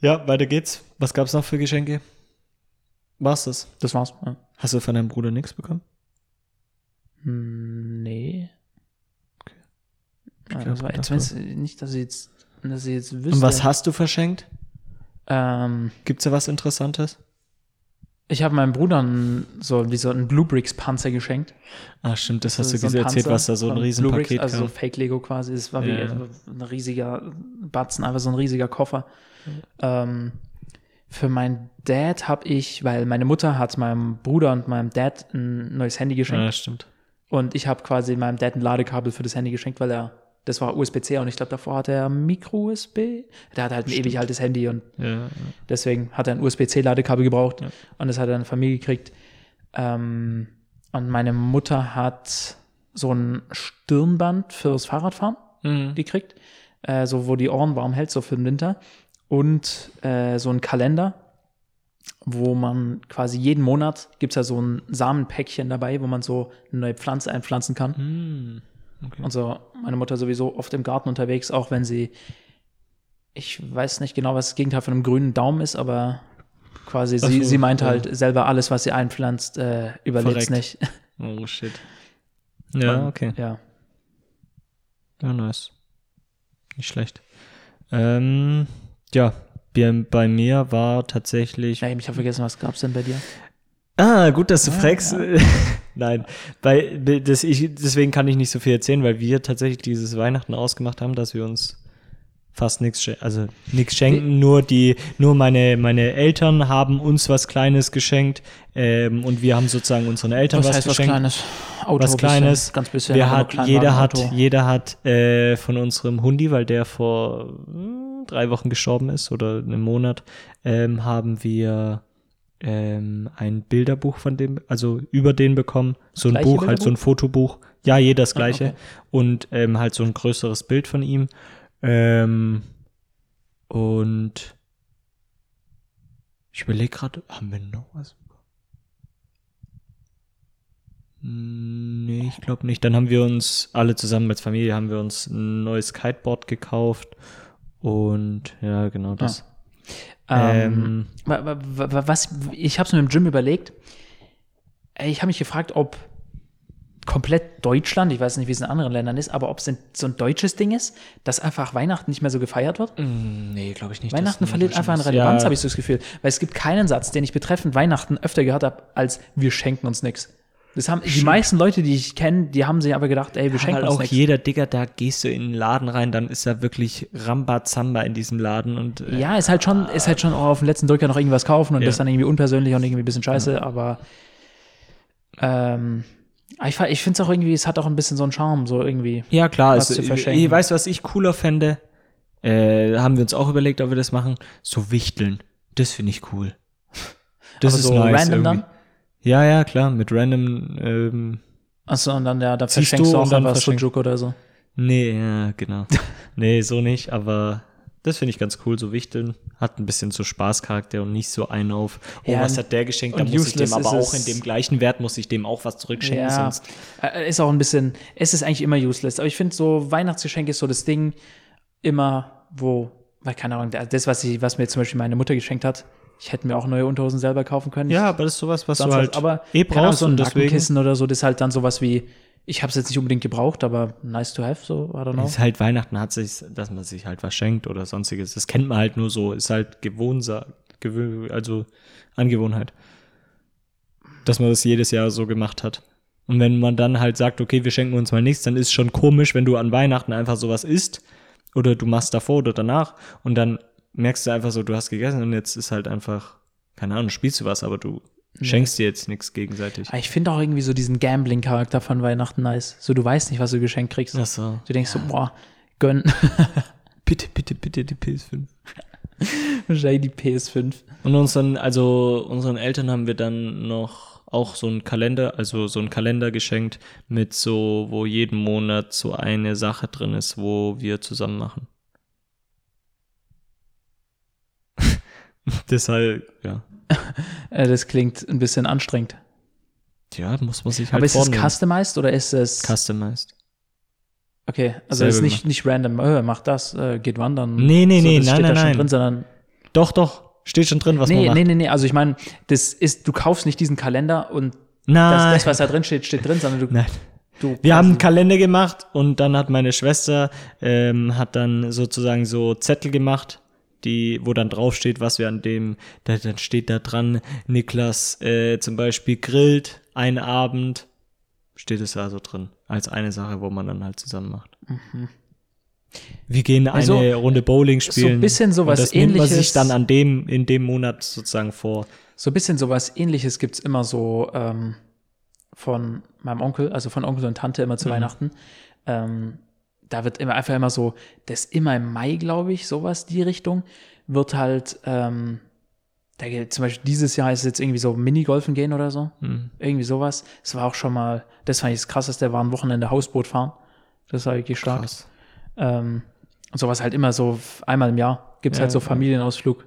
Ja, weiter geht's. Was gab's noch für Geschenke? War's das? Das war's. Ja. Hast du von deinem Bruder nichts bekommen? Hm, Nee. Ja, glaub, das war nicht, dass ich jetzt, dass ich jetzt wüsste. Und was hast du verschenkt? Ähm, Gibt's da was Interessantes? ich habe meinem Bruder einen, so wie so einen Bluebricks Panzer geschenkt. Ah, stimmt, das hast Also du so erzählt, was da so ein Riesenpaket Bluebricks, Also so. Fake Lego quasi. Es war wie Ja. ein riesiger Batzen, einfach so ein riesiger Koffer. Ähm, für meinen Dad habe ich, weil meine Mutter hat meinem Bruder und meinem Dad ein neues Handy geschenkt. Ja, stimmt. Und ich habe quasi meinem Dad ein Ladekabel für das Handy geschenkt, weil er, das war USB-C und ich glaube, davor hatte er Micro-USB. Der hat halt ein ewig altes Handy und Ja, deswegen hat er ein USB-C-Ladekabel gebraucht und das hat er dann von mir gekriegt. Ähm, und meine Mutter hat so ein Stirnband fürs Fahrradfahren Mhm. gekriegt, äh, so wo die Ohren warm hält, so für den Winter. Und äh, so ein Kalender, wo man quasi jeden Monat gibt es ja so ein Samenpäckchen dabei, wo man so eine neue Pflanze einpflanzen kann. Mhm. Okay. Und so meine Mutter sowieso oft im Garten unterwegs, auch wenn sie, ich weiß nicht genau, was das Gegenteil von einem grünen Daumen ist, aber quasi sie, so, sie meint ja. halt selber alles, was sie einpflanzt, äh, überlebt nicht. Oh, shit. Ja, Und, okay. Ja. Ja, nice. Nicht schlecht. Ähm, ja, bei mir war tatsächlich. Nein, ich habe vergessen, was gab's denn bei dir? Ah, gut, dass du fragst. Nein, bei, das, ich, deswegen kann ich nicht so viel erzählen, weil wir tatsächlich dieses Weihnachten ausgemacht haben, dass wir uns fast nichts, also nichts schenken, nur die, nur meine, meine Eltern haben uns was Kleines geschenkt ähm, und wir haben sozusagen unseren Eltern was, geschenkt. Kleines? Auto, was Kleines. Bisschen, ganz bisschen. Wir hat, jeder hat, Auto. jeder hat äh, von unserem Hundi, weil der vor hm, drei Wochen gestorben ist oder einem Monat, ähm, haben wir ähm, ein Bilderbuch von dem, also über den bekommen. So ein Gleiche Buch, halt so ein Fotobuch. Ja, jeder das gleiche. okay. Und ähm, halt so ein größeres Bild von ihm. Ähm, und ich überlege gerade, haben wir noch was? Nee, ich glaube nicht. Dann haben wir uns alle zusammen als Familie haben wir uns ein neues Kiteboard gekauft und ja, genau das. Ähm, wa- was, ich habe es mir im Gym überlegt. Ich habe mich gefragt, ob komplett Deutschland, ich weiß nicht, wie es in anderen Ländern ist, aber ob es so ein deutsches Ding ist, dass einfach Weihnachten nicht mehr so gefeiert wird. Ähm, nee, glaube ich nicht. Weihnachten verliert einfach an Relevanz, habe ich so das Gefühl. Weil es gibt keinen Satz, den ich betreffend Weihnachten öfter gehört habe, als wir schenken uns nichts. Das haben die meisten Leute, die ich kenne, die haben sich aber gedacht, ey, wir schenken Weil uns auch nichts. jeder Digger, da gehst du in den Laden rein, dann ist da wirklich Rambazamba in diesem Laden und äh, Ja, ist halt schon, ist halt schon auch auf den letzten Drücker noch irgendwas kaufen und Ja. das dann irgendwie unpersönlich und irgendwie ein bisschen scheiße, aber ähm, ich, ich finde es auch irgendwie, es hat auch ein bisschen so einen Charme, so irgendwie. Ja, klar. was Also, zu verschenken. ich weiß, was ich cooler fände. Äh, haben wir uns auch überlegt, ob wir das machen. So Wichteln. Das finde ich cool. Das aber ist so nice random irgendwie. dann. Ja, ja, klar. Mit random, ähm, Achso, und dann, ja, da verschenkst du auch dann einfach verschenkst- Sujuk oder so. Nee, ja, genau. nee, so nicht, aber das finde ich ganz cool, so Wichteln. Hat ein bisschen so Spaßcharakter und nicht so einen auf, oh, Ja, was hat der geschenkt, da muss ich dem aber auch in dem gleichen Wert, muss ich dem auch was zurückschenken, Ja, sonst. äh, ist auch ein bisschen, es ist eigentlich immer useless. Aber ich finde so, Weihnachtsgeschenk ist so das Ding immer, wo, weil keine Ahnung, das, was, ich, was mir zum Beispiel meine Mutter geschenkt hat, ich hätte mir auch neue Unterhosen selber kaufen können. Ja, aber das ist sowas, was du halt was, aber eh brauchst so ein Nackenkissen oder so, das ist halt dann sowas wie, ich habe es jetzt nicht unbedingt gebraucht, aber nice to have, so, I don't know. ist halt Weihnachten hat sich, dass man sich halt was schenkt oder sonstiges. Das kennt man halt nur so, ist halt Gewohnsa, gewö also Angewohnheit. Dass man das jedes Jahr so gemacht hat. Und wenn man dann halt sagt, okay, wir schenken uns mal nichts, dann ist es schon komisch, wenn du an Weihnachten einfach sowas isst oder du machst davor oder danach und dann merkst du einfach so, du hast gegessen und jetzt ist halt einfach, keine Ahnung, spielst du was, aber du schenkst dir jetzt nichts gegenseitig. Aber ich finde auch irgendwie so diesen Gambling-Charakter von Weihnachten nice. So, du weißt nicht, was du geschenkt kriegst. Ach so. Du denkst so, boah, gönn. Bitte, bitte, bitte die PS5. Wahrscheinlich die PS5. Und unseren, also unseren Eltern haben wir dann noch auch so einen Kalender, also so einen Kalender geschenkt mit so, wo jeden Monat so eine Sache drin ist, wo wir zusammen machen. Deshalb, ja. Äh, das klingt ein bisschen anstrengend. Ja, muss man sich halt Aber ist es vornehmen. customized oder ist es. Customized. okay, also Selber es ist nicht, nicht random, äh, mach das, äh, geht wandern. Nee, nee, nee, das nein, nein, schon nein. Drin, sondern Doch, doch. Steht schon drin, was man nee, macht. nee, nee, nee, also ich meine, das ist, du kaufst nicht diesen Kalender und das, das, was da drin steht, steht drin, sondern du, Nein. du Wir haben einen Kalender gemacht und dann hat meine Schwester ähm, hat dann sozusagen so Zettel gemacht, die, wo dann draufsteht, was wir an dem, da, dann steht da dran, Niklas äh, zum Beispiel grillt einen Abend, steht es also drin, als eine Sache, wo man dann halt zusammen macht. Wir gehen eine Also, Runde Bowling spielen. ein bisschen sowas das nimmt man sich Ähnliches. dann an dem, in dem Monat sozusagen vor. So ein bisschen sowas ähnliches gibt's immer so ähm, von meinem Onkel, also von Onkel und Tante immer Mhm. zu Weihnachten. Ähm, da wird immer einfach immer so, das ist immer im Mai, glaube ich, sowas, die Richtung, wird halt, ähm, da geht, zum Beispiel dieses Jahr ist es jetzt irgendwie so Minigolfen gehen oder so. Mhm. Irgendwie sowas. Es war auch schon mal, das fand ich das krasseste, war ein Wochenende Hausboot fahren. Das war wirklich stark. Krass. Ähm, und sowas halt immer so einmal im Jahr gibt's Ja, halt so. Familienausflug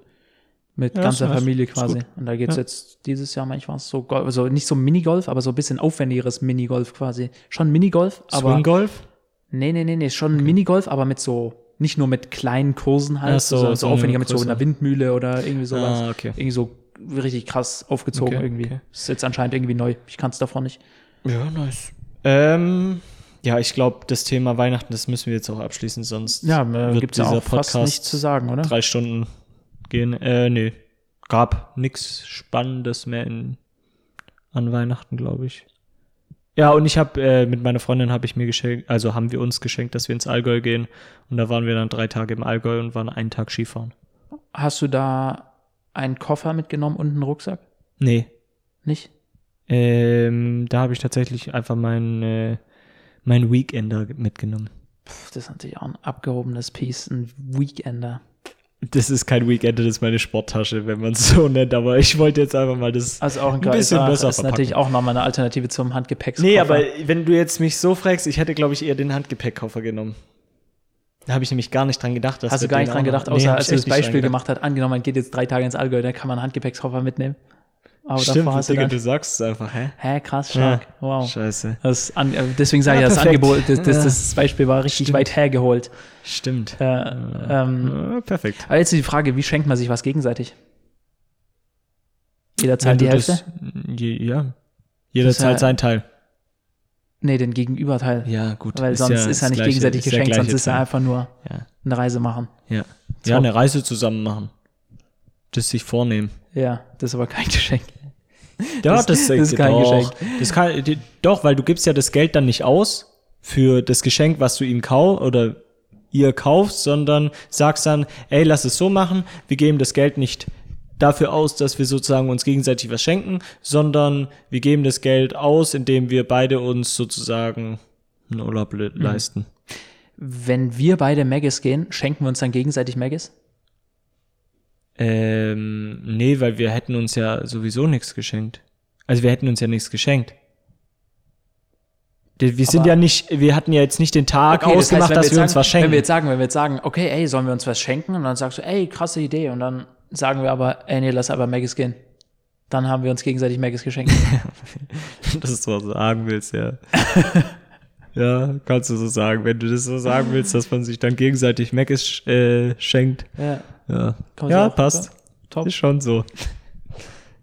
mit Ja, ganzer. Familie quasi. Und da geht's Ja. jetzt dieses Jahr manchmal so Golf, also nicht so Minigolf, aber so ein bisschen aufwendigeres Minigolf quasi. Schon Minigolf, aber Swinggolf? Nee, nee, nee, nee, schon Minigolf, aber mit so nicht nur mit kleinen Kursen halt, Ach so, sondern so so aufwendiger mit so einer Windmühle oder irgendwie sowas. Ah, okay. Irgendwie so richtig krass aufgezogen Okay, irgendwie. okay. Ist jetzt anscheinend irgendwie neu. Ich kann's davon nicht. Ja, nice. Ähm, ja, ich glaube, das Thema Weihnachten, das müssen wir jetzt auch abschließen, sonst Ja, äh, wird gibt's ja dieser auch fast Podcast nichts zu sagen, oder? drei Stunden gehen. Äh, nee. Gab nichts Spannendes mehr in, an Weihnachten, glaube ich. Ja, und ich habe äh, mit meiner Freundin habe ich mir geschenkt, also haben wir uns geschenkt, dass wir ins Allgäu gehen. Und da waren wir dann drei Tage im Allgäu und waren einen Tag Skifahren. Hast du da einen Koffer mitgenommen und einen Rucksack? Nee. Nicht? Ähm, da habe ich tatsächlich einfach mein, äh, mein Weekender mitgenommen. Pff, das ist natürlich auch ein abgehobenes Piece, ein Weekender. Das ist kein Weekender, das ist meine Sporttasche, wenn man es so nennt. Aber ich wollte jetzt einfach mal das. Also auch ein, Ein bisschen besser ist natürlich auch nochmal eine Alternative zum Handgepäck. Nee, aber wenn du jetzt mich so fragst, ich hätte, glaube ich, eher den Handgepäckkoffer genommen. Da habe ich nämlich gar nicht dran gedacht. Dass Hast du gar nicht dran gedacht, Nee, außer hab als du das Beispiel gemacht hast, angenommen, man geht jetzt drei Tage ins Allgäu, da kann man einen Handgepäckskoffer mitnehmen. Aber Stimmt, davor hast du Digga, du sagst es einfach, hä? hä, krass, stark, wow. Scheiße. Das an, äh, deswegen sage Ja, ich, das perfekt. Angebot, das, das, Ja. das Beispiel war richtig Stimmt. weit hergeholt. Stimmt. Äh, ähm, Ja, perfekt. aber jetzt die Frage, wie schenkt man sich was gegenseitig? Jeder zahlt die Hälfte? das- Je, ja. Jeder ist zahlt ja- seinen Teil. Nee, den Gegenüberteil. Ja, gut. Weil sonst ist er nicht gleiche- gegenseitig ist geschenkt, sonst ist er einfach nur Ja. eine Reise machen. Ja. So. ja, eine Reise zusammen machen. Das sich vornehmen. Ja, das ist aber kein Geschenk. Ja, Das- das, das ist kein doch. Geschenk. Das kann, doch, weil du gibst ja das Geld dann nicht aus für das Geschenk, was du ihm kaufst oder ihr kauft, sondern sagst dann, ey, lass es so machen, wir geben das Geld nicht dafür aus, dass wir sozusagen uns gegenseitig was schenken, sondern wir geben das Geld aus, indem wir beide uns sozusagen einen Urlaub le- Mhm. leisten. Wenn wir beide Maggis gehen, schenken wir uns dann gegenseitig Maggis? Ähm, nee, weil wir hätten uns ja sowieso nichts geschenkt. Also wir hätten uns ja nichts geschenkt. Wir sind Aber- ja nicht, wir hatten ja jetzt nicht den Tag Okay, das ausgemacht, heißt, wenn dass jetzt wir uns sagen, was schenken. Wenn wir jetzt sagen, wenn wir jetzt sagen, okay, ey, sollen wir uns was schenken? Und dann sagst du, ey, krasse Idee. Und dann sagen wir aber, ey, nee, lass aber Maggis gehen. Dann haben wir uns gegenseitig Maggis geschenkt. dass du so sagen willst, ja. ja, kannst du so sagen. Wenn du das so sagen willst, dass man sich dann gegenseitig Macis äh, schenkt. ja, Ja, ja auch- passt. ja, top. Ist schon so.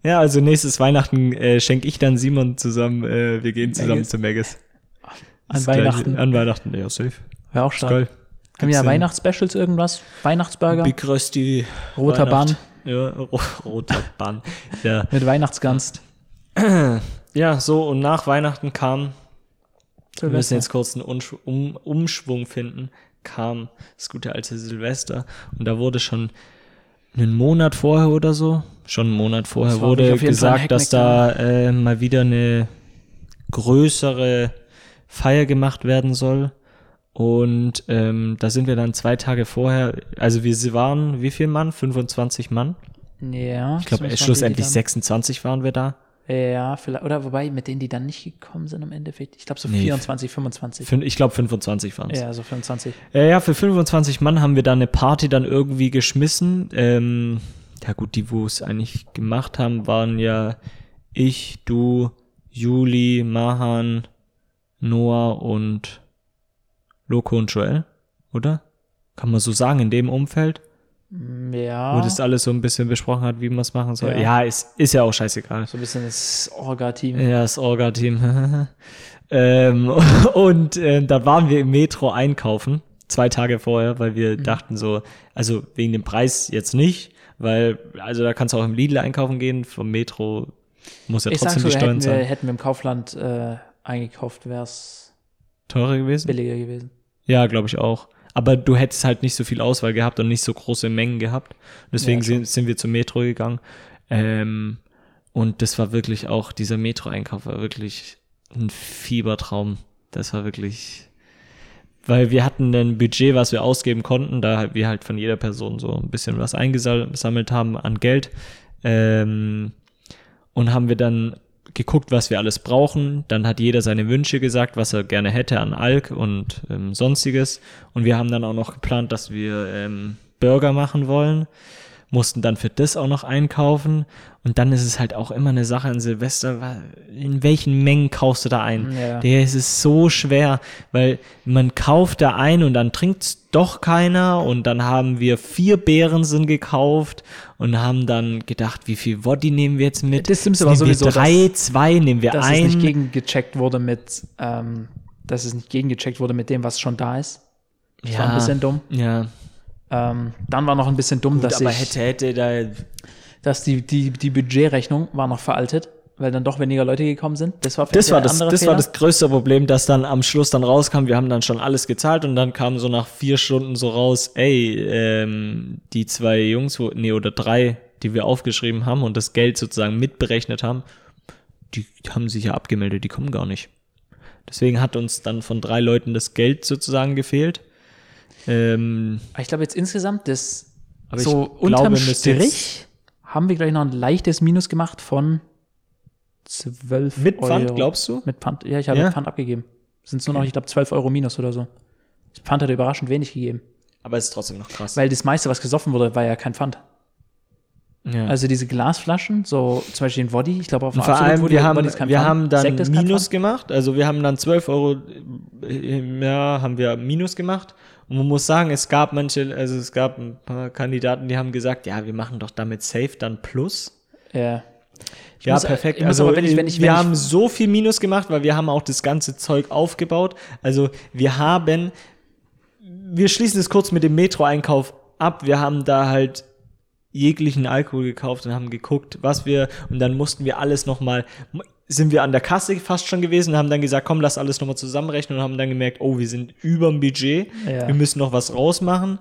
Ja, also nächstes Weihnachten äh, schenke ich dann Simon zusammen, äh, wir gehen zusammen Maggis. zu Maggis. An Weihnachten. Gleiche. An Weihnachten, ja, safe. Wäre auch stark. geil. Haben wir ja Weihnachtsspecials irgendwas? Weihnachtsburger? Big Rösti. Roter Weihnacht- Ja, ro roter Bann. Ja. Mit Weihnachtsgans. ja, so und nach Weihnachten kam, wir müssen Silvester. jetzt kurz einen um Umschwung finden, kam das gute alte Silvester und da wurde schon einen Monat vorher oder so, schon einen Monat vorher wurde gesagt, dass da äh, mal wieder eine größere Feier gemacht werden soll. Und ähm, da sind wir dann zwei Tage vorher, also wir waren, wie viel Mann? 25 Mann? Ja. Ich glaube, schlussendlich die, die 26 waren wir da. Ja, vielleicht. Oder wobei, mit denen, die dann nicht gekommen sind im Endeffekt. Ich glaube so Nee. 24, 25. Fün- Ich glaube, 25 waren es. Ja, so 25. Ja, ja, für 25 Mann haben wir da eine Party dann irgendwie geschmissen. Ähm, ja gut, die, wo es eigentlich gemacht haben, waren ja ich, du, Juli, Mahan, Noah und Loco und Joel, oder? Kann man so sagen, in dem Umfeld, Mm, wo Ja. das alles so ein bisschen besprochen hat, wie man es machen soll. Ja. Ja, ist, ist ja auch scheißegal. so ein bisschen das Orga-Team. Ja, das Orga-Team. ähm, und äh, da waren wir im Metro einkaufen, zwei Tage vorher, weil wir Mhm. dachten so, also wegen dem Preis jetzt nicht, weil, also da kannst du auch im Lidl einkaufen gehen, vom Metro muss ja ich sag trotzdem so, die Steuern hätten wir, zahlen. hätten wir im Kaufland äh, eingekauft, wäre es Teurer gewesen? billiger gewesen. Ja, glaube ich auch. Aber du hättest halt nicht so viel Auswahl gehabt und nicht so große Mengen gehabt. Deswegen Ja, sind, sind wir zum Metro gegangen. Ähm, und das war wirklich auch, dieser Metro-Einkauf war wirklich ein Fiebertraum. Das war wirklich, weil wir hatten ein Budget, was wir ausgeben konnten, da wir halt von jeder Person so ein bisschen was eingesammelt haben an Geld. Ähm, und haben wir dann geguckt, was wir alles brauchen. Dann hat jeder seine Wünsche gesagt, was er gerne hätte an Alk und ähm, sonstiges. Und wir haben dann auch noch geplant, dass wir ähm, Burger machen wollen. Mussten dann für das auch noch einkaufen. Und dann ist es halt auch immer eine Sache an Silvester, in welchen Mengen kaufst du da ein? Ja. Der ist es so schwer, weil man kauft da ein und dann trinkt's doch keiner und dann haben wir vier Beerensen gekauft und haben dann gedacht, wie viel Woddy nehmen wir jetzt mit? Das war wir sowieso, drei, zwei, nehmen wir Dass ein. es nicht gegengecheckt wurde mit, ähm, dass es nicht gegengecheckt wurde mit dem, was schon da ist. Das war ein bisschen dumm. Ja, Ähm, dann war noch ein bisschen dumm, gut, dass, aber ich, hätte, hätte da, dass die, die, die Budgetrechnung war noch veraltet, weil dann doch weniger Leute gekommen sind. Das war, das war das, das Fehler. war das größte Problem, dass dann am Schluss dann rauskam, wir haben dann schon alles gezahlt und dann kam so nach vier Stunden so raus, ey, ähm, die zwei Jungs, nee, oder drei, die wir aufgeschrieben haben und das Geld sozusagen mitberechnet haben, die haben sich ja abgemeldet, die kommen gar nicht. Deswegen hat uns dann von drei Leuten das Geld sozusagen gefehlt. Ähm, ich glaube jetzt insgesamt, das so glaube, unterm müsste Strich haben wir gleich noch ein leichtes Minus gemacht von 12 mit Pfand, Euro. glaubst du? Mit Pfand, ja, ich habe Ja? Pfand abgegeben. Sind nur noch, ich glaube, 12 Euro Minus oder so. Das Pfand hat überraschend wenig gegeben. Aber es ist trotzdem noch krass. Weil das meiste, was gesoffen wurde, war ja kein Pfand. ja. Also diese Glasflaschen, so zum Beispiel den Woddy, ich glaube auf dem vor allem, wir haben, wir Pfand. haben dann Minus Pfand. gemacht. Also wir haben dann 12 Euro äh, Jahr haben wir Minus gemacht. Und man muss sagen, es gab manche, also es gab ein paar Kandidaten, die haben gesagt, ja, wir machen doch damit safe dann Plus. Ja. Ich ja, muss- perfekt. Ich muss also aber, wenn ich, wenn ich, wir haben so viel Minus gemacht, weil wir haben auch das ganze Zeug aufgebaut. Also wir haben, wir schließen es kurz mit dem Metro-Einkauf ab. Wir haben da halt jeglichen Alkohol gekauft und haben geguckt, was wir, und dann mussten wir alles nochmal, sind wir an der Kasse fast schon gewesen und haben dann gesagt, komm, lass alles nochmal zusammenrechnen und haben dann gemerkt, oh, wir sind überm Budget, Ja. wir müssen noch was rausmachen.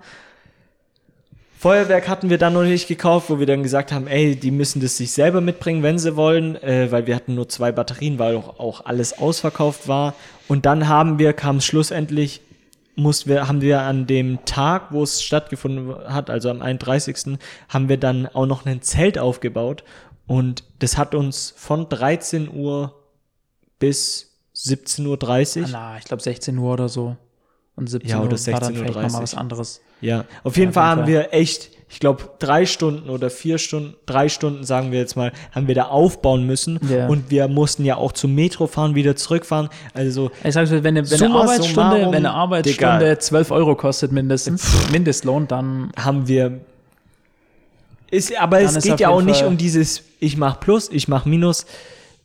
Feuerwerk hatten wir dann noch nicht gekauft, wo wir dann gesagt haben, ey, die müssen das sich selber mitbringen, wenn sie wollen, äh, weil wir hatten nur zwei Batterien, weil auch, auch alles ausverkauft war. Und dann haben wir, kam schlussendlich, mussten wir, haben wir an dem Tag, wo es stattgefunden hat, also am 31., haben wir dann auch noch ein Zelt aufgebaut. Und das hat uns von 13 Uhr bis 17.30 Uhr. Na, ich glaube 16 Uhr oder so. Und 17 Ja, oder Uhr war dann vielleicht 16:30 nochmal was anderes. Ja, auf jeden auf Fall haben wir echt, ich glaube, drei Stunden oder vier Stunden, drei Stunden, sagen wir jetzt mal, haben wir da aufbauen müssen. Ja. Und wir mussten ja auch zum Metro fahren, wieder zurückfahren. Also, Ich sage, wenn, eine- wenn, eine Arbeitsstunde, summarum, wenn eine Arbeitsstunde Digga. 12 Euro kostet mindestens, Mindestlohn, dann haben wir. Ist, aber Dann es geht ja auch jeden nicht Fall- um dieses, ich mach Plus, ich mach Minus,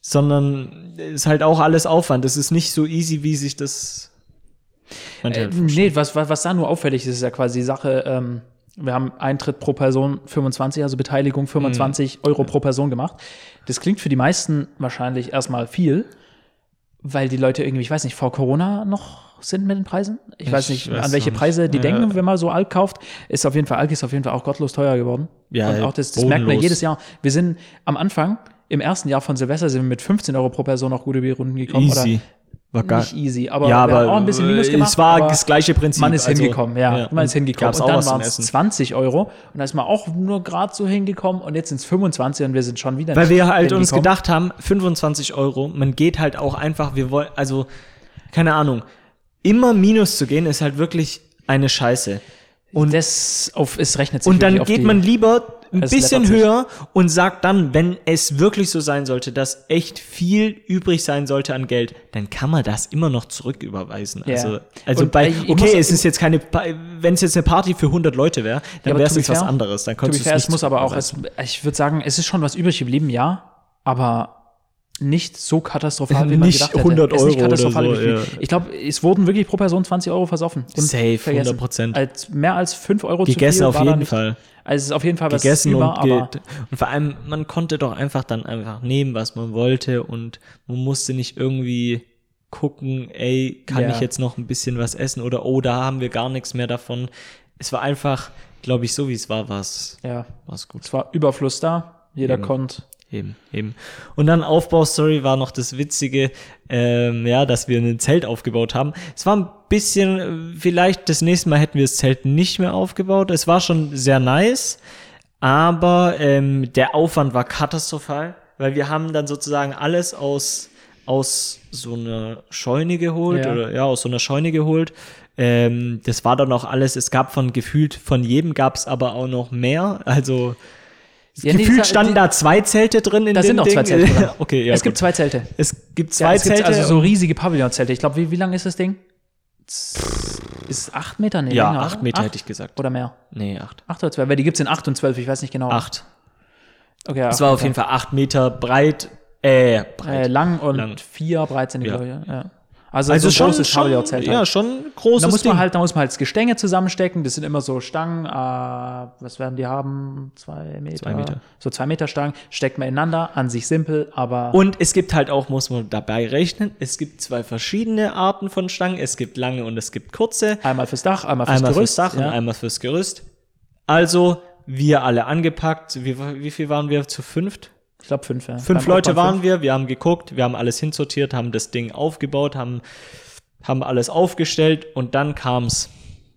sondern ist halt auch alles Aufwand. Es ist nicht so easy, wie sich das. Äh, halt nee, was, was, was da nur auffällig ist, ist ja quasi die Sache, ähm, wir haben Eintritt pro Person 25, also Beteiligung 25 Mhm. Euro pro Person gemacht. Das klingt für die meisten wahrscheinlich erstmal viel, weil die Leute irgendwie, ich weiß nicht, vor Corona noch sind mit den Preisen. Ich, weiß nicht, weiß an welche nicht. Preise die Ja. denken, wenn man so Alk kauft. Ist auf jeden Fall, Alk ist auf jeden Fall auch gottlos teuer geworden. Ja, Und auch das, das merkt man jedes Jahr. Wir sind am Anfang, im ersten Jahr von Silvester, sind wir mit 15 Euro pro Person auf gute Runden gekommen. Easy. War gar nicht easy, aber, ja, aber auch ein bisschen Minus gemacht. es war das gleiche Prinzip. man ist also, hingekommen, ja. Man ist hingekommen. Und auch dann waren es Essen. 20 Euro und da ist man auch nur gerade so hingekommen und jetzt sind es 25 und wir sind schon wieder Weil wir halt uns gedacht haben, 25 Euro, man geht halt auch einfach, wir wollen, also, keine Ahnung, immer Minus zu gehen, ist halt wirklich eine Scheiße. Und das auf, es rechnet sich Und dann geht man lieber ein Es bisschen höher und sagt dann, wenn es wirklich so sein sollte, dass echt viel übrig sein sollte an Geld, dann kann man das immer noch zurücküberweisen. Ja. Also, also Und, bei, ich okay, muss- es ist jetzt keine, wenn es jetzt eine Party für 100 Leute wäre, dann aber wäre es jetzt was fair- anderes. Dann konntest du fair, es es nicht muss aber auch, es, ich würde sagen, es ist schon was übrig geblieben, ja, aber nicht so katastrophal, wie man Nicht gedacht hätte. 100 Es ist nicht Euro oder katastrophal so, ja. Ich glaube, es wurden wirklich pro Person 20 Euro versoffen. Und Safe, vergessen. 100%. Als, mehr als 5 Euro Gegessen zu viel auf war jeden nicht. Fall. Also es ist auf jeden Fall was gegessen über, und, aber und vor allem, man konnte doch einfach dann einfach nehmen, was man wollte und man musste nicht irgendwie gucken, ey, kann Ja. ich jetzt noch ein bisschen was essen oder oh, da haben wir gar nichts mehr davon. Es war einfach, glaube ich, so wie es war, war es ja, war's gut. es war Überfluss da. Jeder Eben. konnte. Eben, eben. Und dann Aufbaustory war noch das Witzige, ähm, ja, dass wir ein Zelt aufgebaut haben. Es war ein bisschen, äh, vielleicht das nächste Mal hätten wir das Zelt nicht mehr aufgebaut. Es war schon sehr nice, aber ähm, der Aufwand war katastrophal, weil wir haben dann sozusagen alles aus aus so einer Scheune geholt Ja. oder ja aus so einer Scheune geholt. Ähm, das war dann auch alles. Es gab von gefühlt von jedem gab es aber auch noch mehr. Also Ja, nee, Gefühlt die- standen die- da zwei Zelte drin in Da sind noch Ding. zwei Zelte drin. okay, ja. es gibt gut. zwei Zelte. es gibt Ja, zwei es gibt Zelte. also so riesige Pavillonzelte. Ich glaube, wie, wie lang ist das Ding? Ist acht Meter? Nee, ja, länger, acht? Meter acht? hätte ich gesagt. Oder mehr? Nee, acht. Acht oder zwölf? Weil die gibt es in acht und zwölf, ich weiß nicht genau. Acht. Okay, ja, Es war auf jeden Fall acht Meter breit. Äh, breit. Äh, lang und Lang. vier breit sind die, Ja. glaube ich. Ja. Also, also so ein schon, großes schon ja, schon großes Da muss Ding. man halt, da muss man halt das Gestänge zusammenstecken. Das sind immer so Stangen, äh, was werden die haben? Zwei Meter. Zwei Meter. So zwei Meter Stangen. Steckt man ineinander, an sich simpel, aber Und es gibt halt auch, muss man dabei rechnen, es gibt zwei verschiedene Arten von Stangen. Es gibt lange und es gibt kurze. einmal fürs Dach, einmal fürs Einmal Gerüst. fürs Dach ja. und einmal fürs Gerüst. Also, wir alle angepackt. Wie, wie viel waren wir? Zu fünft? Ich glaube fünf, ja. Fünf Beim Leute waren fünf. wir, wir haben geguckt, wir haben alles hinsortiert, haben das Ding aufgebaut, haben, haben alles aufgestellt und dann kam's.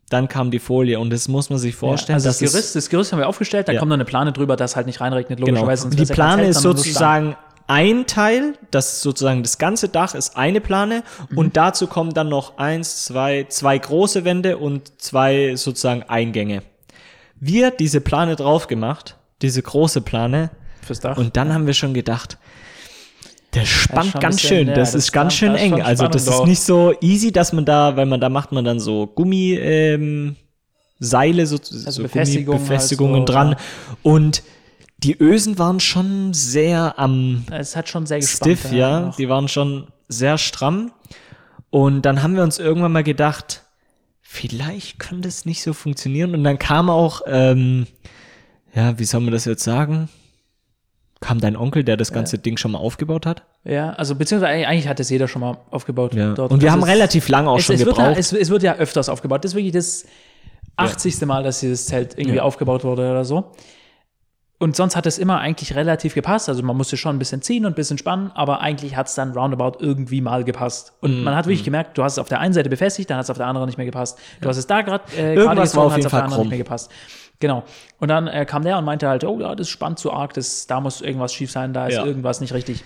Dann kam die Folie und das muss man sich Ja, vorstellen. also das Gerüst, das Gerüst haben wir aufgestellt, da Ja. kommt noch eine Plane drüber, dass halt nicht reinregnet, genau. logischerweise. sonst Die ja Plane ist sozusagen ein Teil, das sozusagen das ganze Dach ist eine Plane Mhm. und dazu kommen dann noch eins, zwei, zwei große Wände und zwei sozusagen Eingänge. Wir diese Plane drauf gemacht, diese große Plane, fürs Dach. Und dann haben wir schon gedacht, der spannt ein ganz schön, ja, das, das ist ganz schön eng. Also das ist nicht so easy, dass man da, weil man da macht man dann so Gummi ähm, Seile, so, so Befestigungen Befestigungen halt so, dran. ja. Und die Ösen waren schon sehr am es hat schon sehr gespannt. stiff, ja. auch. Die waren schon sehr stramm. Und dann haben wir uns irgendwann mal gedacht, vielleicht könnte es nicht so funktionieren. Und dann kam auch, ähm, ja, wie soll man das jetzt sagen? Kam dein Onkel, der das ganze Ding schon mal aufgebaut hat? Ja, also beziehungsweise eigentlich- hat das jeder schon mal aufgebaut. dort. Und wir Das haben relativ lange auch es, schon es, wird ja, gebraucht. es, es wird ja öfters aufgebaut. Das ist wirklich das 80. Mal, dass dieses Zelt irgendwie Ja. aufgebaut wurde oder so. Und sonst hat es immer eigentlich relativ gepasst. Also man musste schon ein bisschen ziehen und ein bisschen spannen, aber eigentlich hat es dann roundabout irgendwie mal gepasst. Mm, Und man hat wirklich gemerkt, du hast es auf der einen Seite befestigt, dann hat es auf der anderen nicht mehr gepasst. Du hast es da gerade äh, Irgendwas gerade war auf der anderen krumm. nicht mehr gepasst. Genau. Und dann äh, kam der und meinte halt, oh ja, das spannt zu arg, das, da muss irgendwas schief sein, da ist Ja. irgendwas nicht richtig.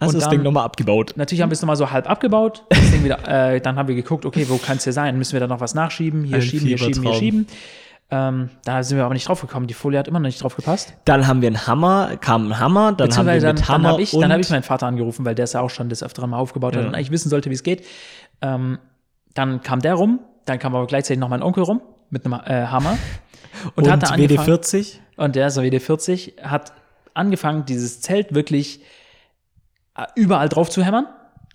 Hast Und du das dann- Ding nochmal abgebaut? Natürlich haben wir es nochmal so halb abgebaut. Das wieder, äh, dann haben wir geguckt, okay, wo kann es hier sein? Müssen wir da noch was nachschieben? Hier Ein schieben, hier schieben, hier schieben. Ähm, da sind wir aber nicht drauf gekommen. Die Folie hat immer noch nicht drauf gepasst. Dann haben wir einen Hammer, kam ein Hammer, dann haben wir dann, mit dann Hammer habe ich, und dann hab ich meinen Vater angerufen, weil der es ja auch schon des Öfteren mal aufgebaut hat Ja. und eigentlich wissen sollte, wie es geht. Ähm, dann kam der rum, dann kam aber gleichzeitig noch mein Onkel rum mit einem äh, Hammer. Und, und hat da angefangen, WD-40. und der ist WD-40, hat angefangen, dieses Zelt wirklich äh, überall drauf zu hämmern.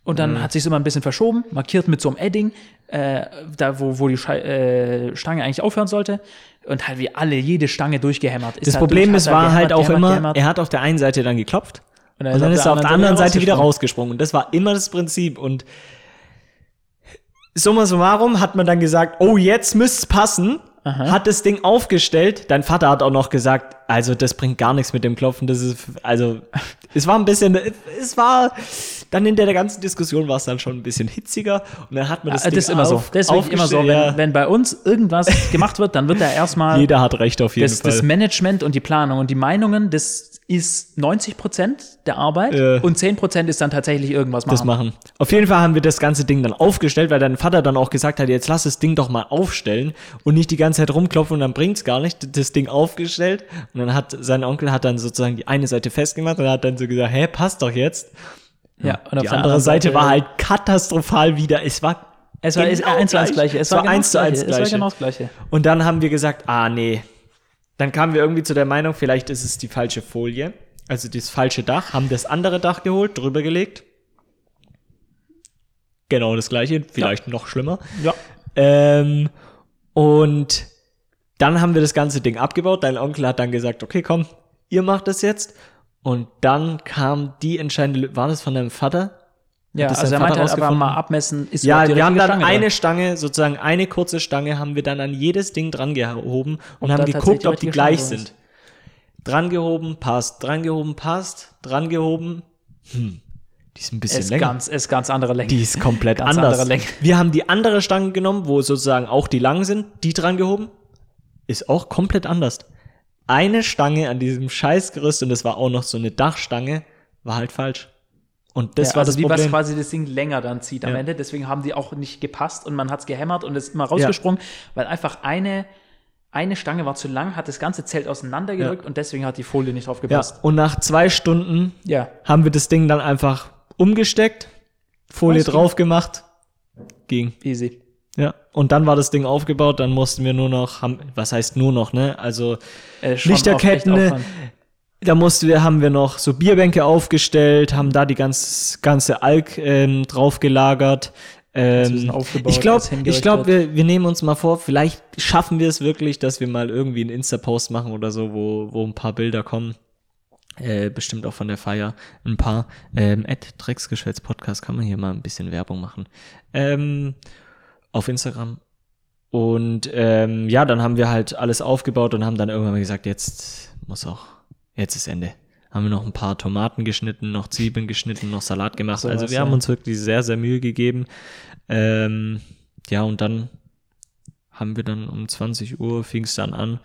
Und dann hat sich immer ein bisschen verschoben, markiert mit so einem Edding, äh, da wo, wo die Schei äh, Stange eigentlich aufhören sollte. Und halt wie alle, jede Stange durchgehämmert. Ist Das Problem durch, ist, war gehämmert, halt auch gehämmert, immer, gehämmert. er hat auf der einen Seite dann geklopft Und und dann ist er auf der anderen Seite wieder rausgesprungen. Und das war immer das Prinzip. Und summa summarum hat man dann gesagt, oh, jetzt müsste es passen. Hat das Ding aufgestellt. Dein Vater hat auch noch gesagt, also das bringt gar nichts mit dem Klopfen. Das ist, also, es war ein bisschen, es war, dann in der ganzen Diskussion war es dann schon ein bisschen hitziger. Und dann hat man das Das, Ding ist immer so. auf- Das ist wirklich immer so. Wenn. Ja, wenn bei uns irgendwas gemacht wird, dann wird da erstmal Jeder hat recht auf jeden das, Fall. das Management und die Planung und die Meinungen, das ist 90 Prozent der Arbeit Äh. und 10 Prozent ist dann tatsächlich irgendwas machen. das machen. Auf jeden Fall haben wir das ganze Ding dann aufgestellt, weil dein Vater dann auch gesagt hat, jetzt lass das Ding doch mal aufstellen und nicht die ganze Zeit rumklopfen und dann bringt's gar nicht. Das Ding aufgestellt und dann hat sein Onkel hat dann sozusagen die eine Seite festgemacht und hat dann so gesagt, hä, passt doch jetzt. Ja, und die andere Seite, war halt katastrophal wieder. Es war Es war genau eins zu eins gleich. gleiche. Es war genau eins zu eins Gleiche. Es war genau das Gleiche. Und dann haben wir gesagt, ah nee. Dann kamen wir irgendwie zu der Meinung, vielleicht ist es die falsche Folie, also das falsche Dach, haben das andere Dach geholt, drüber gelegt. Genau das gleiche, vielleicht noch schlimmer. Ja. Ähm, und dann haben wir das ganze Ding abgebaut. Dein Onkel hat dann gesagt, okay, komm, ihr macht das jetzt. Und dann kam die entscheidende, war das von deinem Vater? Ja, das also er meinte aber rausgefunden? mal abmessen, ist Ja, wir haben dann Stange eine. Stange, sozusagen eine kurze Stange, haben wir dann an jedes Ding dran gehoben und Ob haben geguckt, ob die gleich Stange sind. Dran gehoben, passt. Dran gehoben, passt. Dran gehoben. Hm, die ist ein bisschen ist länger. ganz, ist ganz andere Länge. die ist komplett Ganz anders. andere Länge. Wir haben die andere Stange genommen, wo sozusagen auch die lang sind, die dran gehoben. Ist auch komplett anders. Eine Stange an diesem Scheißgerüst und das war auch noch so eine Dachstange, war halt falsch. Und das ja, war also das was Problem. quasi das Ding länger dann zieht am Ja. Ende. Deswegen haben die auch nicht gepasst und man hat es gehämmert und ist immer rausgesprungen, weil einfach eine, eine Stange war zu lang, hat das ganze Zelt auseinandergedrückt und deswegen hat die Folie nicht drauf Ja, gepasst. und nach zwei Stunden Ja. haben wir das Ding dann einfach umgesteckt, Folie ging. drauf gemacht, ging. easy. Ja. Und dann war das Ding aufgebaut, dann mussten wir nur noch, haben, was heißt nur noch, ne? Also Äh, Lichterketten, da mussten wir, haben wir noch so Bierbänke aufgestellt, haben da die ganz, ganze Alk ähm, draufgelagert. Ähm, ich glaube, ich glaube, wir, wir nehmen uns mal vor, vielleicht schaffen wir es wirklich, dass wir mal irgendwie einen Insta-Post machen oder so, wo, wo ein paar Bilder kommen. Äh, bestimmt auch von der Feier. Ein paar. Ähm, at Drecksgeschwätz Podcast kann man hier mal ein bisschen Werbung machen. Ähm, auf Instagram. Und ähm, ja, dann haben wir halt alles aufgebaut und haben dann irgendwann mal gesagt, jetzt muss auch, jetzt ist Ende. Haben wir noch ein paar Tomaten geschnitten, noch Zwiebeln geschnitten, noch Salat gemacht. So also wir ja. haben uns wirklich sehr, sehr Mühe gegeben. Ähm, ja, und dann haben wir dann um 20 Uhr fing es dann an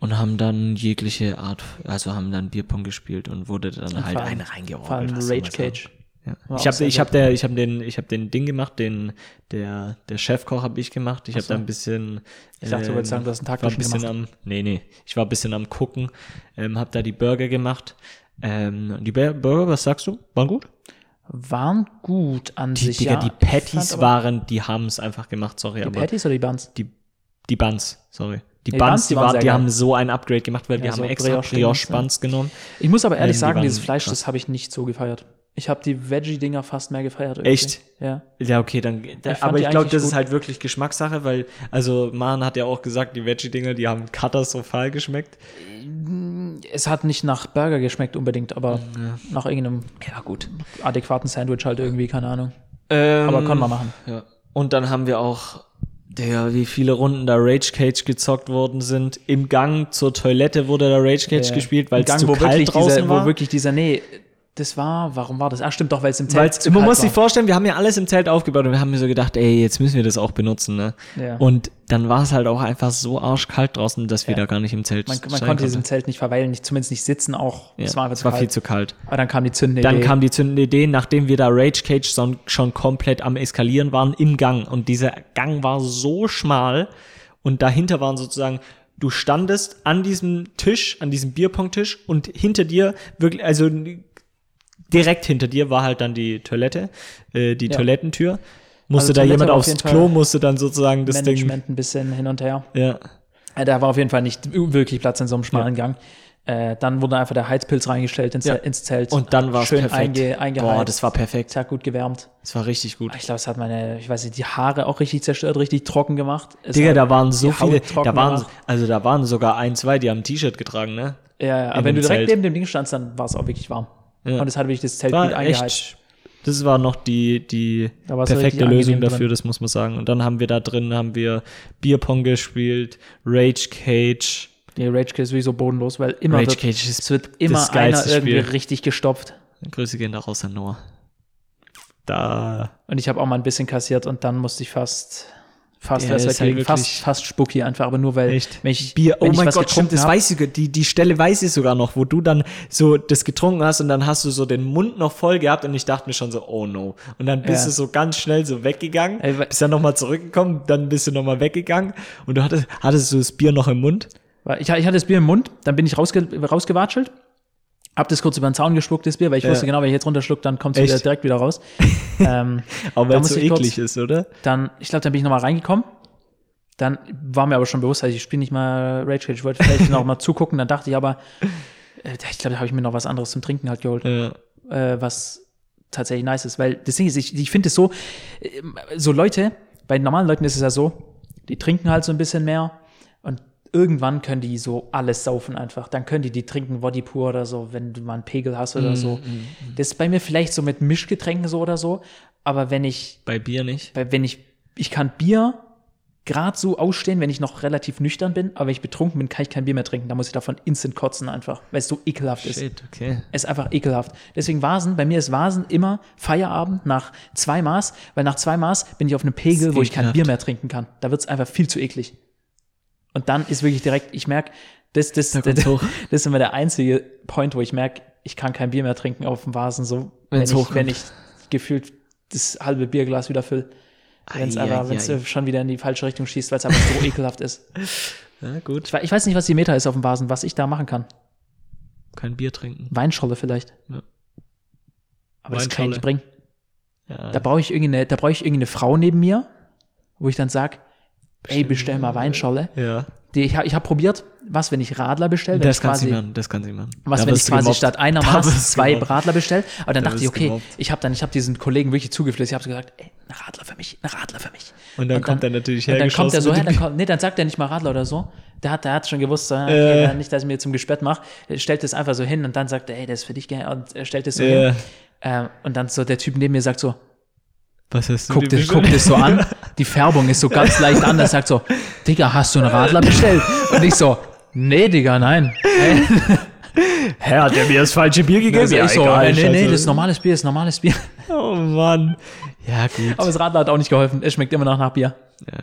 und haben dann jegliche Art, also haben dann Bierpong gespielt und wurde dann Und halt vor allem- eine reingeordnet. Vor allem Rage? Cage. Ja. Ich habe ich gut. hab der ich habe den ich habe den Ding gemacht, den der der Chefkoch habe ich gemacht. Ich habe so. da ein bisschen Ich dachte, du wolltest sagen, du hast einen war ein bisschen gemacht. am nee, nee, ich war ein bisschen am gucken, ähm, habe da die Burger gemacht. Ähm, die Bur- Burger, was sagst du? Waren gut? Waren gut an Die, sich, Digga, ja. die Patties waren, die haben es einfach gemacht, sorry, Die aber Patties oder die Buns? die die Buns, sorry. Die Die Buns, Buns, die, waren die geil. haben so ein Upgrade gemacht, weil Ja, die haben so extra Brioche-Dings, Brioche genommen. Ich muss aber ehrlich Ähm, sagen, dieses Fleisch, krass. das habe ich nicht so gefeiert. Ich habe die Veggie-Dinger fast mehr gefeiert. irgendwie. Echt? Ja. Ja, okay, dann. Da, fand aber ich glaube, das ist gut. halt wirklich Geschmackssache, weil, also, Man hat ja auch gesagt, die Veggie-Dinger, die haben katastrophal geschmeckt. Es hat nicht nach Burger geschmeckt unbedingt, aber nach irgendeinem Ja, gut. adäquaten Sandwich halt irgendwie, keine Ahnung. Ähm, Aber kann man machen. Ja. Und dann haben wir auch, der, wie viele Runden da Rage Cage gezockt worden sind. Im Gang zur Toilette wurde da Rage Cage Äh, gespielt, weil es zu wo kalt draußen dieser, war. Wo wirklich dieser, nee, Das war, warum war das? Ach, stimmt doch, weil es im Zelt zu man muss sich vorstellen, wir haben ja alles im Zelt aufgebaut und wir haben mir so gedacht, ey, jetzt müssen wir das auch benutzen, ne? Ja. Und dann war es halt auch einfach so arschkalt draußen, dass wir Ja. da gar nicht im Zelt Man, man konnte in diesem. Zelt nicht verweilen, nicht, zumindest nicht sitzen auch. Ja, Es war es war kalt. viel zu kalt. Aber dann kam die zündende Dann Idee. kam die zündende Idee, nachdem wir da Rage Cage schon, schon komplett am Eskalieren waren im Gang. Und dieser Gang war so schmal und dahinter waren sozusagen, du standest an diesem Tisch, an diesem Bierpong-Tisch und hinter dir wirklich, also direkt hinter dir war halt dann die Toilette, äh, die Ja. Toilettentür. Musste Also da Toilette jemand auf aufs jeden Klo, musste dann sozusagen das Ding. Management ein bisschen hin und her. Ja. Äh, Da war auf jeden Fall nicht wirklich Platz in so einem schmalen Gang. Äh, dann wurde einfach der Heizpilz reingestellt ins, Ja. ins Zelt. Und dann war es schön perfekt. Einge, eingeheizt. Boah, das war perfekt. Es hat gut gewärmt. Das war richtig gut. Ich glaube, es hat meine, ich weiß nicht, die Haare auch richtig zerstört, richtig trocken gemacht. Es Digga, da waren so viele, da waren, gemacht. also da waren sogar ein, zwei, die haben ein T-Shirt getragen, ne? Ja, ja, aber wenn du direkt Zelt. neben dem Ding standst, dann war es auch wirklich warm. Ja. Und es hat wirklich das Zelt War gut eingeheizt. echt, das war noch die, die perfekte Lösung dafür, drin. das muss man sagen. Und dann haben wir da drin, haben wir Bierpong gespielt, Rage Cage. Nee, Rage Cage ist sowieso bodenlos, weil immer Rage wird, Cage ist es wird immer das einer irgendwie Spiel. richtig gestopft. Grüße gehen da raus an Noah. Da, Und ich habe auch mal ein bisschen kassiert und dann musste ich fast, fast, Ja, halt fast, fast Spucki einfach, aber nur weil, Echt? wenn ich, Bier, oh wenn ich mein was Gott, stimmt, das hab, weiß ich, die, die Stelle weiß ich sogar noch, wo du dann so das getrunken hast und dann hast du so den Mund noch voll gehabt und ich dachte mir schon so, oh no. Und dann bist Ja. du so ganz schnell so weggegangen, Ey, bist dann nochmal zurückgekommen, dann bist du nochmal weggegangen und du hattest, hattest du das Bier noch im Mund? Ich, ich hatte das Bier im Mund, dann bin ich rausge, rausgewatschelt, hab das kurz über den Zaun geschluckt, das Bier, weil ich Ja. wusste genau, wenn ich jetzt runterschluck, dann kommt es wieder direkt wieder raus. ähm, Aber weil es so ich kurz- eklig ist, oder? dann, ich glaube, dann bin ich nochmal reingekommen. Dann war mir aber schon bewusst, also ich spiele nicht mal Rage Cage, ich wollte vielleicht noch mal zugucken, dann dachte ich aber, äh, ich glaube, da habe ich mir noch was anderes zum Trinken halt geholt. Ja. äh, was tatsächlich nice ist. Weil das Ding ist, ich, ich finde es so, äh, so Leute, bei normalen Leuten ist es ja so, die trinken halt so ein bisschen mehr und irgendwann können die so alles saufen einfach. Dann können die die trinken Body pur oder so, wenn du mal einen Pegel hast oder so. Das ist bei mir vielleicht so mit Mischgetränken so oder so, aber wenn ich, Bei Bier nicht. bei, wenn ich, ich kann Bier gerade so ausstehen, wenn ich noch relativ nüchtern bin, aber wenn ich betrunken bin, kann ich kein Bier mehr trinken. Da muss ich davon instant kotzen einfach, weil es so ekelhaft ist. Shit, okay. Es ist einfach ekelhaft. Deswegen Vasen, bei mir ist Vasen immer Feierabend nach zwei Maß, weil nach zwei Maß bin ich auf einem Pegel, ist wo ich kein. Bier mehr trinken kann. Da wird es einfach viel zu eklig. Und dann ist wirklich direkt, ich merke, das, das, Da das, das ist immer der einzige Point, wo ich merke, ich kann kein Bier mehr trinken auf dem Vasen, so, wenn Wenn's ich, hochkommt. wenn ich gefühlt das halbe Bierglas wieder fülle. Wenn es ei, wenn es schon wieder in die falsche Richtung schießt, weil es einfach so ekelhaft ist. Ja, gut. Ich, ich weiß nicht, was die Meta ist auf dem Vasen, was ich da machen kann. Kein Bier trinken. Weinscholle vielleicht. Ja. Aber das kann ich nicht bringen. Ja. Da brauche ich irgendeine, da brauche ich irgendeine Frau neben mir, wo ich dann sag, ey, bestell mal Weinscholle. ja. Die, ich habe ich hab probiert, was, wenn ich Radler bestelle, Das kann sie machen, das kann sie machen. was, Da wenn ich quasi gemobbt. statt einer Maß zwei gemobbt. Radler bestelle. Aber dann Da dachte ich, okay, gemobbt. ich habe dann, ich habe diesen Kollegen wirklich zugeflüstert. Ich habe so gesagt, ey, ein Radler für mich, ein Radler für mich. Und dann kommt er natürlich Und dann kommt er so her, dann kommt, nee, dann sagt er nicht mal Radler oder so. Der hat, der hat schon gewusst, so, okay, Äh. dann nicht, dass ich mir zum Gespött mache. Er stellt es einfach so hin und dann sagt er, ey, das ist für dich gerne. Und er stellt es so Äh. hin. Ähm, und dann so der Typ neben mir sagt so, Was hast du guckt dir es, guckt es so an. Die Färbung ist so ganz leicht anders. Sagt so, Digga, hast du einen Radler bestellt? Und ich so, nee, Digga, nein. Hä, hat der mir das falsche Bier gegeben? Also ich so, egal, nee, nee, das ist normales Bier, das ist normales Bier. Oh Mann. Ja, gut. Aber das Radler hat auch nicht geholfen. Es schmeckt immer noch nach Bier. ja.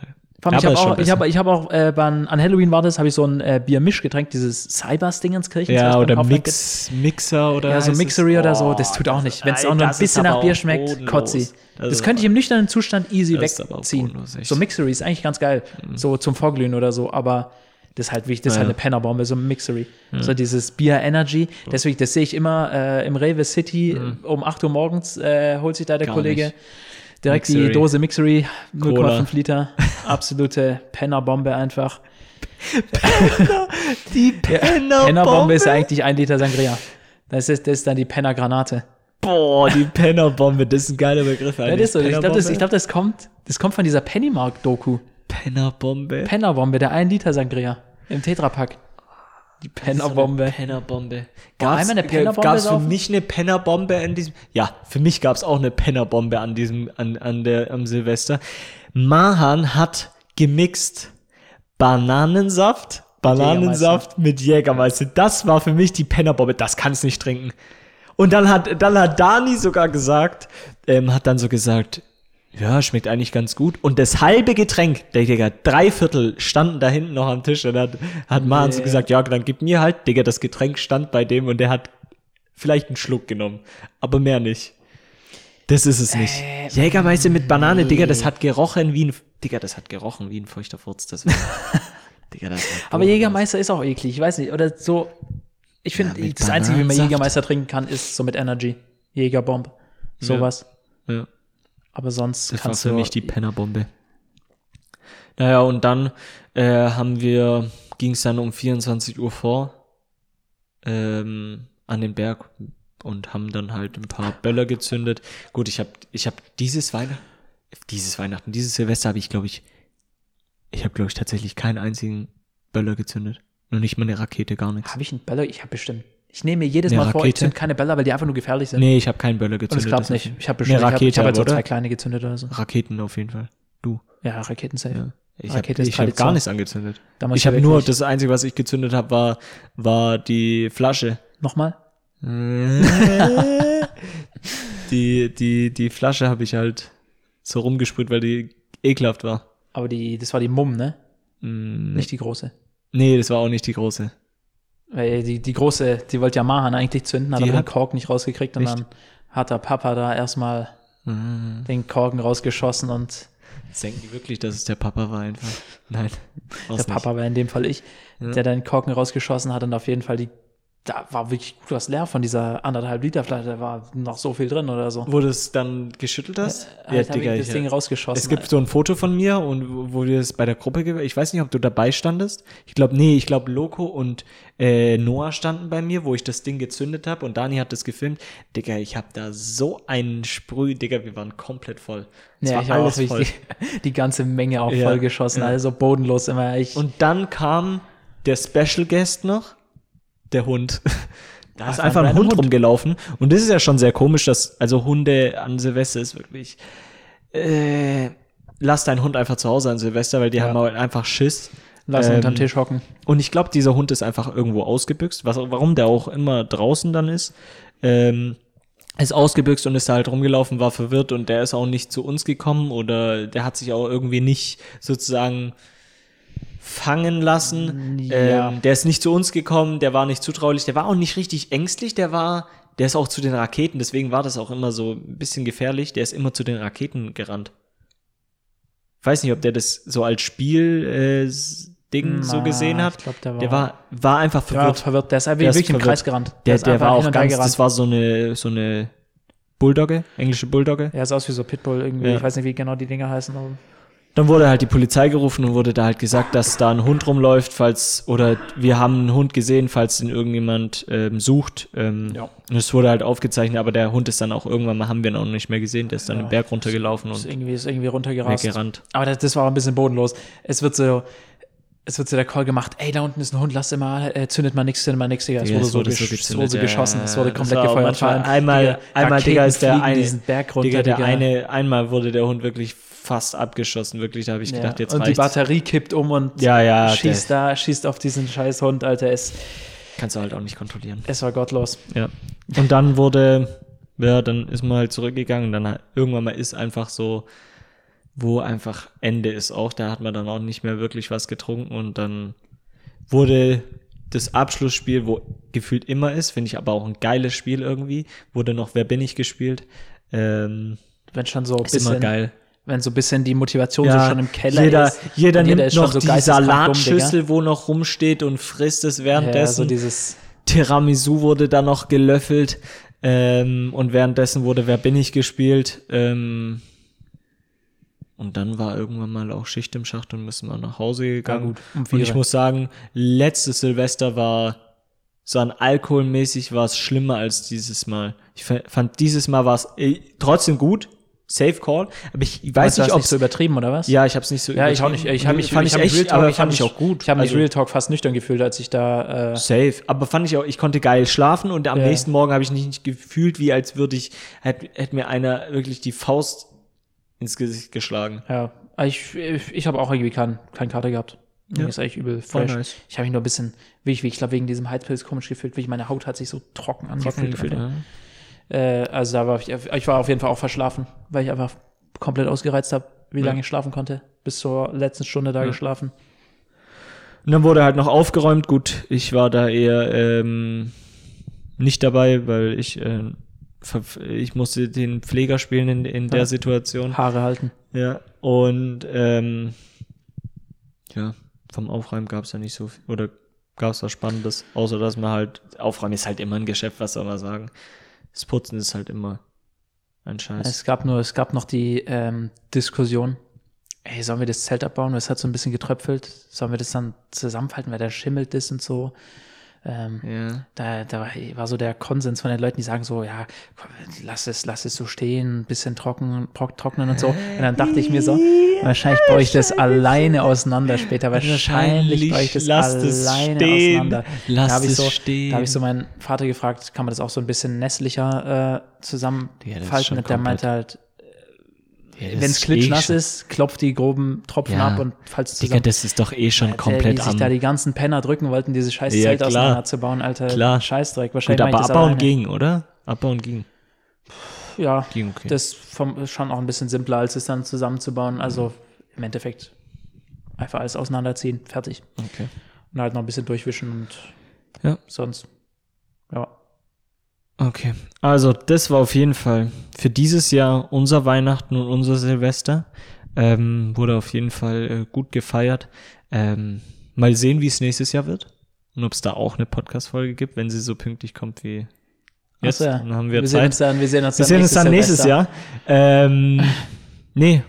Allem, ich habe auch, ich hab, ich hab auch äh, an Halloween war das, habe ich so ein äh, Biermischgetränk, dieses Cybers-Dingenskirchen. ja, oder Mix, Mixer oder Ja, so? Mixery oder so, das tut auch nicht. Wenn es auch nur ein das bisschen nach Bier schmeckt, bodenlos. kotzi. Das, ist könnte ich im nüchternen Zustand easy Das wegziehen. bodenlos. So Mixery ist eigentlich ganz geil. So zum Vorglühen oder so, aber das ist halt wichtig, das ist Ja, halt eine Pennerbombe, so ein Mixery. So dieses Bier Energy, deswegen, das sehe ich immer äh, im Rewe City um 8 Uhr morgens, äh, holt sich da der Gar Kollege nicht. Direkt die Mixery. Dose Mixery, 0,5 Cola. Liter, absolute Pennerbombe einfach. Die Pennerbombe. Pennerbombe ist ja eigentlich ein Liter Sangria. Das ist, das ist dann die Pennergranate. Boah, die Pennerbombe, das ist ein geiler Begriff. Ja, das ist so. Ich glaube, das, ich glaub, das, kommt, das kommt von dieser Pennymark-Doku. Pennerbombe. Pennerbombe, der 1 Liter Sangria im Tetrapack. Die Pennerbombe. Pennerbombe. einmal Gab's, eine Pennerbombe gab's für mich eine Pennerbombe an diesem, ja, für mich gab's auch eine Pennerbombe an diesem, an, an der, am Silvester. Mahan hat gemixt Bananensaft, Bananensaft mit Jägermeister. Das war für mich die Pennerbombe. Das kannst nicht trinken. Und dann hat, dann hat Dani sogar gesagt, ähm, hat dann so gesagt, ja, schmeckt eigentlich ganz gut. Und das halbe Getränk, der Digga, drei Viertel standen da hinten noch am Tisch und hat, hat so Nee. gesagt, ja, dann gib mir halt, Digga, das Getränk stand bei dem und der hat vielleicht einen Schluck genommen, aber mehr nicht. Das ist es nicht. Äh, Jägermeister mit Banane, nee. Digga, das hat gerochen wie ein, Digga, das hat gerochen wie ein feuchter Furz. Das Digga, das Aber Jägermeister ist auch eklig, ich weiß nicht. Oder so, ich finde, Ja, das Einzige, wie man. Jägermeister trinken kann, ist so mit Energy. Jägerbomb. Sowas. Ja. Aber sonst Das war kannst für du. mich die Pennerbombe. Naja, und dann äh, haben wir, ging es dann um 24 Uhr vor ähm, an den Berg und haben dann halt ein paar Böller gezündet. Gut, ich habe ich hab dieses Weihnachten, dieses Weihnachten, dieses Silvester habe ich, glaube ich, ich habe, glaube ich, tatsächlich keinen einzigen Böller gezündet. Nur nicht mal eine Rakete, gar nichts. Habe ich einen Böller? Ich habe bestimmt. Ich nehme mir jedes Eine Mal vor, ich Rakete? zünd keine Böller, weil die einfach nur gefährlich sind. Nee, ich habe keinen Böller Und gezündet. klappt das nicht. Ich habe Eine bestimmt, ich habe Rakete, ich hab halt so zwei kleine gezündet oder so. Raketen auf jeden Fall. Du. Ja, Raketen safe. Ja. Ich habe Rakete ist ich hab gar nichts angezündet. Damals ich habe nur, das Einzige, was ich gezündet habe, war, war die Flasche. Nochmal? die, die, die Flasche habe ich halt so rumgesprüht, weil die ekelhaft war. Aber die, das war die Mumm, ne? Mm, Nicht die große. Nee, das war auch nicht die große. Weil die, die große, die wollte ja Mahan eigentlich zünden, hat Die aber den hat- Kork nicht rausgekriegt und Echt? dann hat der Papa da erstmal Mhm. den Korken rausgeschossen und Denken die wirklich, dass es der Papa war einfach? Nein. der Papa war in dem Fall ich, der den Korken rausgeschossen hat und auf jeden Fall die, da war wirklich gut was leer von dieser anderthalb Liter Flasche, da war noch so viel drin oder so. Wo du es dann geschüttelt hast? Halt hab ich das ich- Ding rausgeschossen. Es gibt so ein Foto von mir und wo- wir es bei der Gruppe, ich weiß nicht, ob du dabei standest. Ich glaube, nee, ich glaube, Loco und äh, Noah standen bei mir, wo ich das Ding gezündet habe und Dani hat das gefilmt. Digga, ich habe da so einen Sprüh, Digga, wir waren komplett voll. Es ja, war ich habe auch voll. die, die ganze Menge auch Ja, voll geschossen, ja. also bodenlos immer. Ich, Und dann kam der Special Guest noch, der Hund. Da ist Ach, einfach ein Hund, Hund. rumgelaufen. Und das ist ja schon sehr komisch, dass, also Hunde an Silvester ist wirklich, äh, lass deinen Hund einfach zu Hause an Silvester, weil die Ja. haben halt einfach Schiss. lass ihn Ähm, unterm Tisch hocken. Und ich glaube, dieser Hund ist einfach irgendwo ausgebüxt, was, warum der auch immer draußen dann ist. Ähm, ist ausgebüxt und ist da halt rumgelaufen, war verwirrt und der ist auch nicht zu uns gekommen oder der hat sich auch irgendwie nicht sozusagen fangen lassen. Ja. Ähm, der ist nicht zu uns gekommen, der war nicht zutraulich, der war auch nicht richtig ängstlich, der war, der ist auch zu den Raketen, deswegen war das auch immer so ein bisschen gefährlich, der ist immer zu den Raketen gerannt. Ich weiß nicht, ob der das so als Spiel äh, Ding so Na, gesehen hat. ich glaub, der war- der war, war einfach Der war verwirrt. verwirrt, der ist einfach Der ist wirklich im verwirrt. Kreis gerannt. Der, ist der einfach war auch ganz, gerannt. das war so eine, so eine Bulldogge, englische Bulldogge. Ja, sah aus wie so Pitbull irgendwie. Ja. Ich weiß nicht, wie genau die Dinger heißen. Dann wurde halt die Polizei gerufen und wurde da halt gesagt, dass da ein Hund rumläuft, falls, oder wir haben einen Hund gesehen, falls den irgendjemand ähm, sucht. Ähm, Ja. Und es wurde halt aufgezeichnet, aber der Hund ist dann auch irgendwann mal, haben wir ihn auch nicht mehr gesehen, der ist dann Ja. den Berg runtergelaufen ist und irgendwie, ist irgendwie runtergerast. weggerannt. Aber das, das war ein bisschen bodenlos. Es wird so, es wird so der Call gemacht, ey, da unten ist ein Hund, lass immer, äh, zündet mal nix, zündet mal nix, Digga. Es Ja, wurde, es so, wurde so gezündet, so ja, geschossen, es wurde komplett gefeuert. einmal- Digga, einmal, Digga, ist der eine- diesen Berg runter, Digga, der Digga. eine, einmal wurde der Hund wirklich fast abgeschossen, wirklich, da habe ich Ja. gedacht, jetzt und die reicht's. Batterie kippt um und Ja, ja, schießt da, schießt auf diesen scheiß Hund, Alter. Es, Kannst du halt auch nicht kontrollieren. es war gottlos. Ja. Und dann wurde, ja, dann ist man halt zurückgegangen. Dann halt, irgendwann mal ist einfach so, wo einfach Ende ist auch. Da hat man dann auch nicht mehr wirklich was getrunken und dann wurde das Abschlussspiel, wo gefühlt immer ist, finde ich aber auch ein geiles Spiel irgendwie, wurde noch Wer bin ich gespielt. Ähm, Wenn schon so ein ist immer bisschen, geil. Wenn so ein bisschen die Motivation so schon im Keller jeder, ist. Jeder und nimmt noch die geisteskrank dumm, Salatschüssel, wo noch rumsteht und frisst es Digga. Ja, währenddessen. so dieses, Tiramisu wurde dann noch gelöffelt ähm, und währenddessen wurde Wer bin ich gespielt. Ähm, und dann war irgendwann mal auch Schicht im Schacht und müssen wir nach Hause gegangen. gut, um und ich muss sagen, letztes Silvester war so an alkoholmäßig war es schlimmer als dieses Mal. Ich fa- fand dieses Mal war es äh, trotzdem gut, safe call, aber ich weiß nicht, ob nicht so übertrieben oder was? ja, ich habe es nicht so Ja, ich auch nicht. Ich habe mich, fand ich ich echt, Real Talk, aber ich fand ich mich- auch gut. Ich habe mich Also- Real Talk fast nüchtern gefühlt, als ich da. Äh, Safe. Aber fand ich auch, ich konnte geil schlafen und am Ja. nächsten Morgen habe ich nicht gefühlt, wie als würde ich, hätte hätte mir einer wirklich die Faust ins Gesicht geschlagen. ja, ich, ich, ich habe auch irgendwie keinen kein Kater gehabt. Ja. Ist eigentlich übel Voll fresh. nice. Ich habe mich nur ein bisschen, wie ich, wie ich glaube, wegen diesem Heizpilz komisch gefühlt, wie meine Haut hat sich so trocken angefühlt. gefühlt, einfach. ja. Äh, also da war ich, ich war auf jeden Fall auch verschlafen, weil ich einfach komplett ausgereizt habe, wie Ja. lange ich schlafen konnte. Bis zur letzten Stunde da Ja. geschlafen. Und dann wurde halt noch aufgeräumt. Gut, ich war da eher ähm, nicht dabei, weil ich, äh, ich musste den Pfleger spielen in, in der Ja. Situation. Haare halten. Ja. Und ähm, ja, vom Aufräumen gab es ja nicht so viel. Oder gab es was Spannendes, außer dass man halt, Aufräumen ist halt immer ein Geschäft, was soll man sagen. Das Putzen ist halt immer ein Scheiß. Es gab nur, es gab noch die ähm, Diskussion. Ey, sollen wir das Zelt abbauen? Es hat so ein bisschen getröpfelt. Sollen wir das dann zusammenfalten, weil der schimmelt ist und so? Ähm, ja. da, da war, war so der Konsens von den Leuten, die sagen so, ja, komm, lass es, lass es so stehen, ein bisschen trocken, trock- trocknen und so. Und dann dachte ich mir so, wahrscheinlich baue ich das alleine auseinander später. Wahrscheinlich baue ich das Lasst es alleine stehen. auseinander. Lasst da habe ich, so, stehen. da hab ich so meinen Vater gefragt, kann man das auch so ein bisschen nestlicher äh, zusammenfalten? Ja, der meinte halt, Ja, das wenn es ist klitschnass eh ist, klopft die groben Tropfen Ja. ab und falls es Digga, zusammen. das ist doch eh schon Alter, komplett wie sich da die ganzen Penner drücken wollten, dieses scheiß Ja, Zelt auseinanderzubauen, Alter. Klar. Scheißdreck. Gut, Wahrscheinlich aber ich das abbauen alleine. ging, oder? Abbauen ging. Ja, Ging okay. das vom, ist schon auch ein bisschen simpler, als es dann zusammenzubauen. Also im Endeffekt einfach alles auseinanderziehen, fertig. okay. Und halt noch ein bisschen durchwischen und Ja. sonst. Ja. Okay. Also, das war auf jeden Fall für dieses Jahr unser Weihnachten und unser Silvester. Ähm, wurde auf jeden Fall äh, gut gefeiert. Ähm, mal sehen, wie es nächstes Jahr wird. Und ob es da auch eine Podcast-Folge gibt, wenn sie so pünktlich kommt wie jetzt. Achso, ja. Dann haben wir, wir sehen Zeit. uns dann, wir sehen uns Wir dann sehen uns dann nächstes. Jahr. Ähm, nee,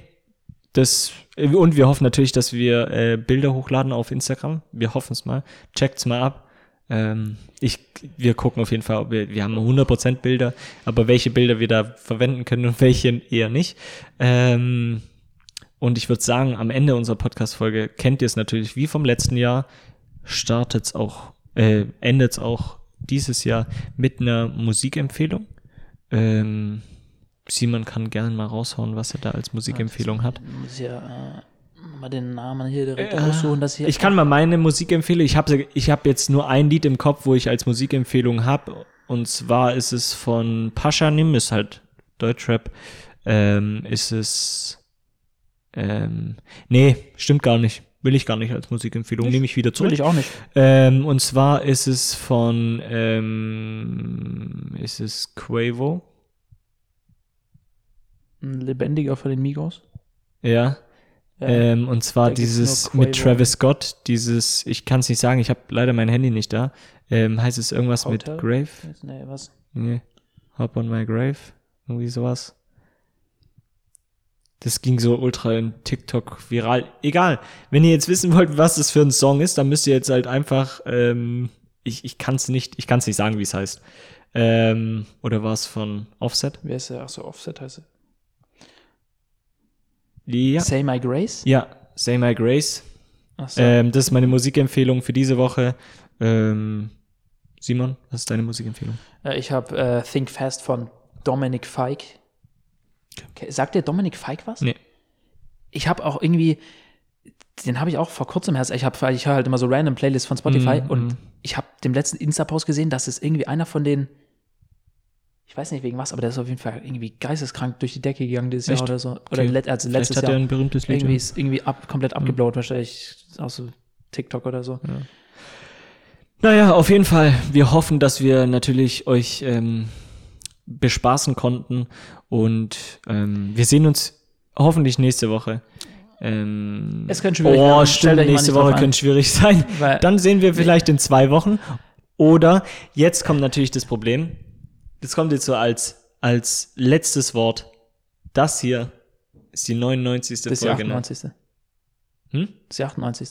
das und wir hoffen natürlich, dass wir äh, Bilder hochladen auf Instagram. Wir hoffen es mal. Checkt's mal ab. Ähm, ich, wir gucken auf jeden Fall, ob wir, wir haben 100% Bilder, aber welche Bilder wir da verwenden können und welche eher nicht. Ähm, und ich würde sagen, am Ende unserer Podcast-Folge kennt ihr es natürlich wie vom letzten Jahr, startet's auch, äh, endet's auch dieses Jahr mit einer Musikempfehlung. Ähm, Simon kann gerne mal raushauen, was er da als Musikempfehlung hat. Muss ich ja äh, mal den Namen hier direkt Äh, raussuchen, dass ich Ich kann mal meine Musikempfehlung, ich habe ich hab jetzt nur ein Lied im Kopf, wo ich als Musikempfehlung habe. Und zwar ist es von Paschanim, ist halt Deutschrap. Ähm, ist es. Ähm, nee, stimmt gar nicht. Will ich gar nicht als Musikempfehlung. Nehme ich wieder zurück. Will ich auch nicht. Ähm, und zwar ist es von, ähm, ist es Quavo? Ein lebendiger von den Migos. Ja. Ja. Ähm, und zwar dieses mit. Travis Scott, dieses, ich kann es nicht sagen, ich habe leider mein Handy nicht da. Ähm, heißt es irgendwas Hotel? mit Grave? Nee, was? Nee. Hop on my grave? Irgendwie sowas. Das ging so ultra in TikTok viral. Egal. Wenn ihr jetzt wissen wollt, was das für ein Song ist, dann müsst ihr jetzt halt einfach, ähm, ich, ich kann es nicht, ich kann es nicht sagen, wie es heißt. Ähm, oder war es von Offset? Wer ist der? Achso, Offset heißt er. Ja. Say My Grace? Ja, Say My Grace. Achso. Ähm, das ist meine Musikempfehlung für diese Woche. Ähm, Simon, was ist deine Musikempfehlung? Äh, ich habe äh, Think Fast von Dominic Fike. Okay, sagt dir Dominic Fike was? Nee. Ich habe auch irgendwie, den habe ich auch vor kurzem erst, ich habe ich höre halt immer so random Playlists von Spotify Mhm, und mhm. ich habe dem letzten Insta-Post gesehen, dass es irgendwie einer von den, ich weiß nicht wegen was, aber der ist auf jeden Fall irgendwie geisteskrank durch die Decke gegangen dieses Echt? Jahr oder so. Oder Okay. let, also Vielleicht letztes hat Jahr. er ein berühmtes Lied. irgendwie ja. ist irgendwie ab, komplett abgeblowt, wahrscheinlich aus so TikTok oder so. Naja, auf jeden Fall. Wir hoffen, dass wir natürlich euch ähm, bespaßen konnten und ähm, wir sehen uns hoffentlich nächste Woche. Ähm, Es könnte schwierig Oh, werden. Stellt stimmt, nächste Woche könnte schwierig sein. Weil- Dann sehen wir vielleicht in zwei Wochen. Oder jetzt kommt natürlich das Problem. Das kommt jetzt so als, als letztes Wort. Das hier ist die 99. Das ist die Folge. ne? 98. Hm? Das ist die 98.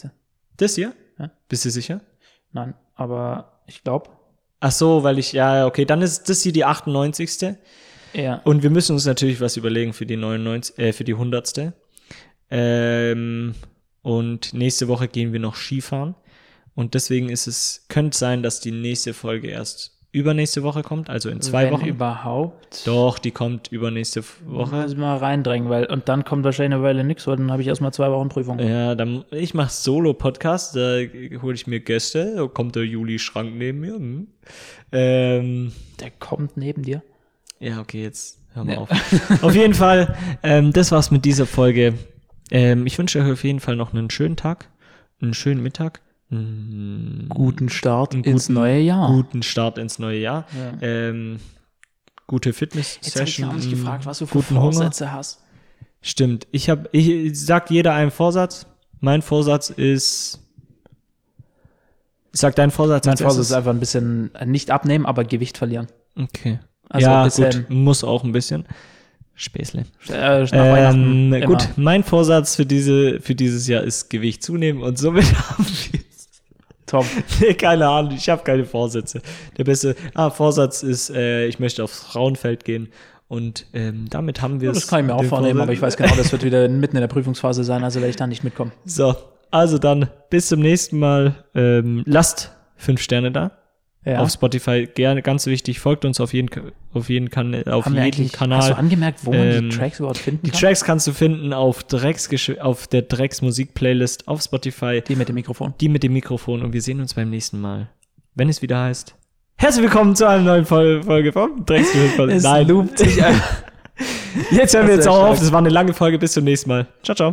Das hier? Ja. Bist du sicher? Nein, aber ich glaube, Ach so, weil ich, ja, okay, dann ist das hier die 98. ja. Und wir müssen uns natürlich was überlegen für die 99, äh, für die 100. Ähm, und nächste Woche gehen wir noch Skifahren. Und deswegen ist es, könnte sein, dass die nächste Folge erst übernächste Woche kommt, also in zwei Wenn Wochen. überhaupt. Doch, die kommt übernächste Woche. Ich mal reindrängen, weil und dann kommt wahrscheinlich eine Weile nichts, weil dann habe ich erstmal zwei Wochen Prüfung. Ja, dann ich mache Solo-Podcast, da hole ich mir Gäste, da kommt der Juli Schrank neben mir. Hm. Ähm, Der kommt neben dir. ja, okay, jetzt hör mal Ja. auf. auf jeden Fall, ähm, das war's mit dieser Folge. Ähm, ich wünsche euch auf jeden Fall noch einen schönen Tag, einen schönen Mittag, Guten Start Einen ins guten- neue Jahr. guten Start ins neue Jahr, Ja. ähm, gute habe ich Fitness-Session, auch nicht einen gefragt, was du für guten Hunger. Vorsätze hast. Stimmt. Ich habe, ich sag jeder einen Vorsatz. Mein Vorsatz ist. Sag deinen Vorsatz. Mein Vorsatz ist einfach ein bisschen äh, nicht abnehmen, aber Gewicht verlieren. Okay. Also ja, gut. Muss auch ein bisschen. Späßle. Äh, Ähm, gut, mein Vorsatz für diese, für dieses Jahr ist Gewicht zunehmen und somit haben wir. Top. Nee, keine Ahnung, ich habe keine Vorsätze. Der beste ah, Vorsatz ist, äh, ich möchte aufs Frauenfeld gehen. Und ähm, damit haben wir Ja, das kann ich mir auch vornehmen, aber ich weiß genau, das wird wieder mitten in der Prüfungsphase sein, also werde ich da nicht mitkommen. So, also dann bis zum nächsten Mal. Ähm, lasst fünf Sterne da. Ja. Auf Spotify gerne, ganz wichtig. Folgt uns auf jeden, auf jeden, kan auf Haben jeden eigentlich, Hast du Kanal. angemerkt, wo man Ähm, die Tracks überhaupt finden Die kann? Tracks kannst du finden auf, Drecks, auf der Drecks Musik Playlist auf Spotify. Die mit dem Mikrofon. Die mit dem Mikrofon und wir sehen uns beim nächsten Mal. Wenn es wieder heißt. Herzlich willkommen zu einer neuen Fol- Folge vom Drecks Nein, loopt sich jetzt hören wir jetzt auch auf. Das war eine lange Folge. Bis zum nächsten Mal. Ciao, ciao.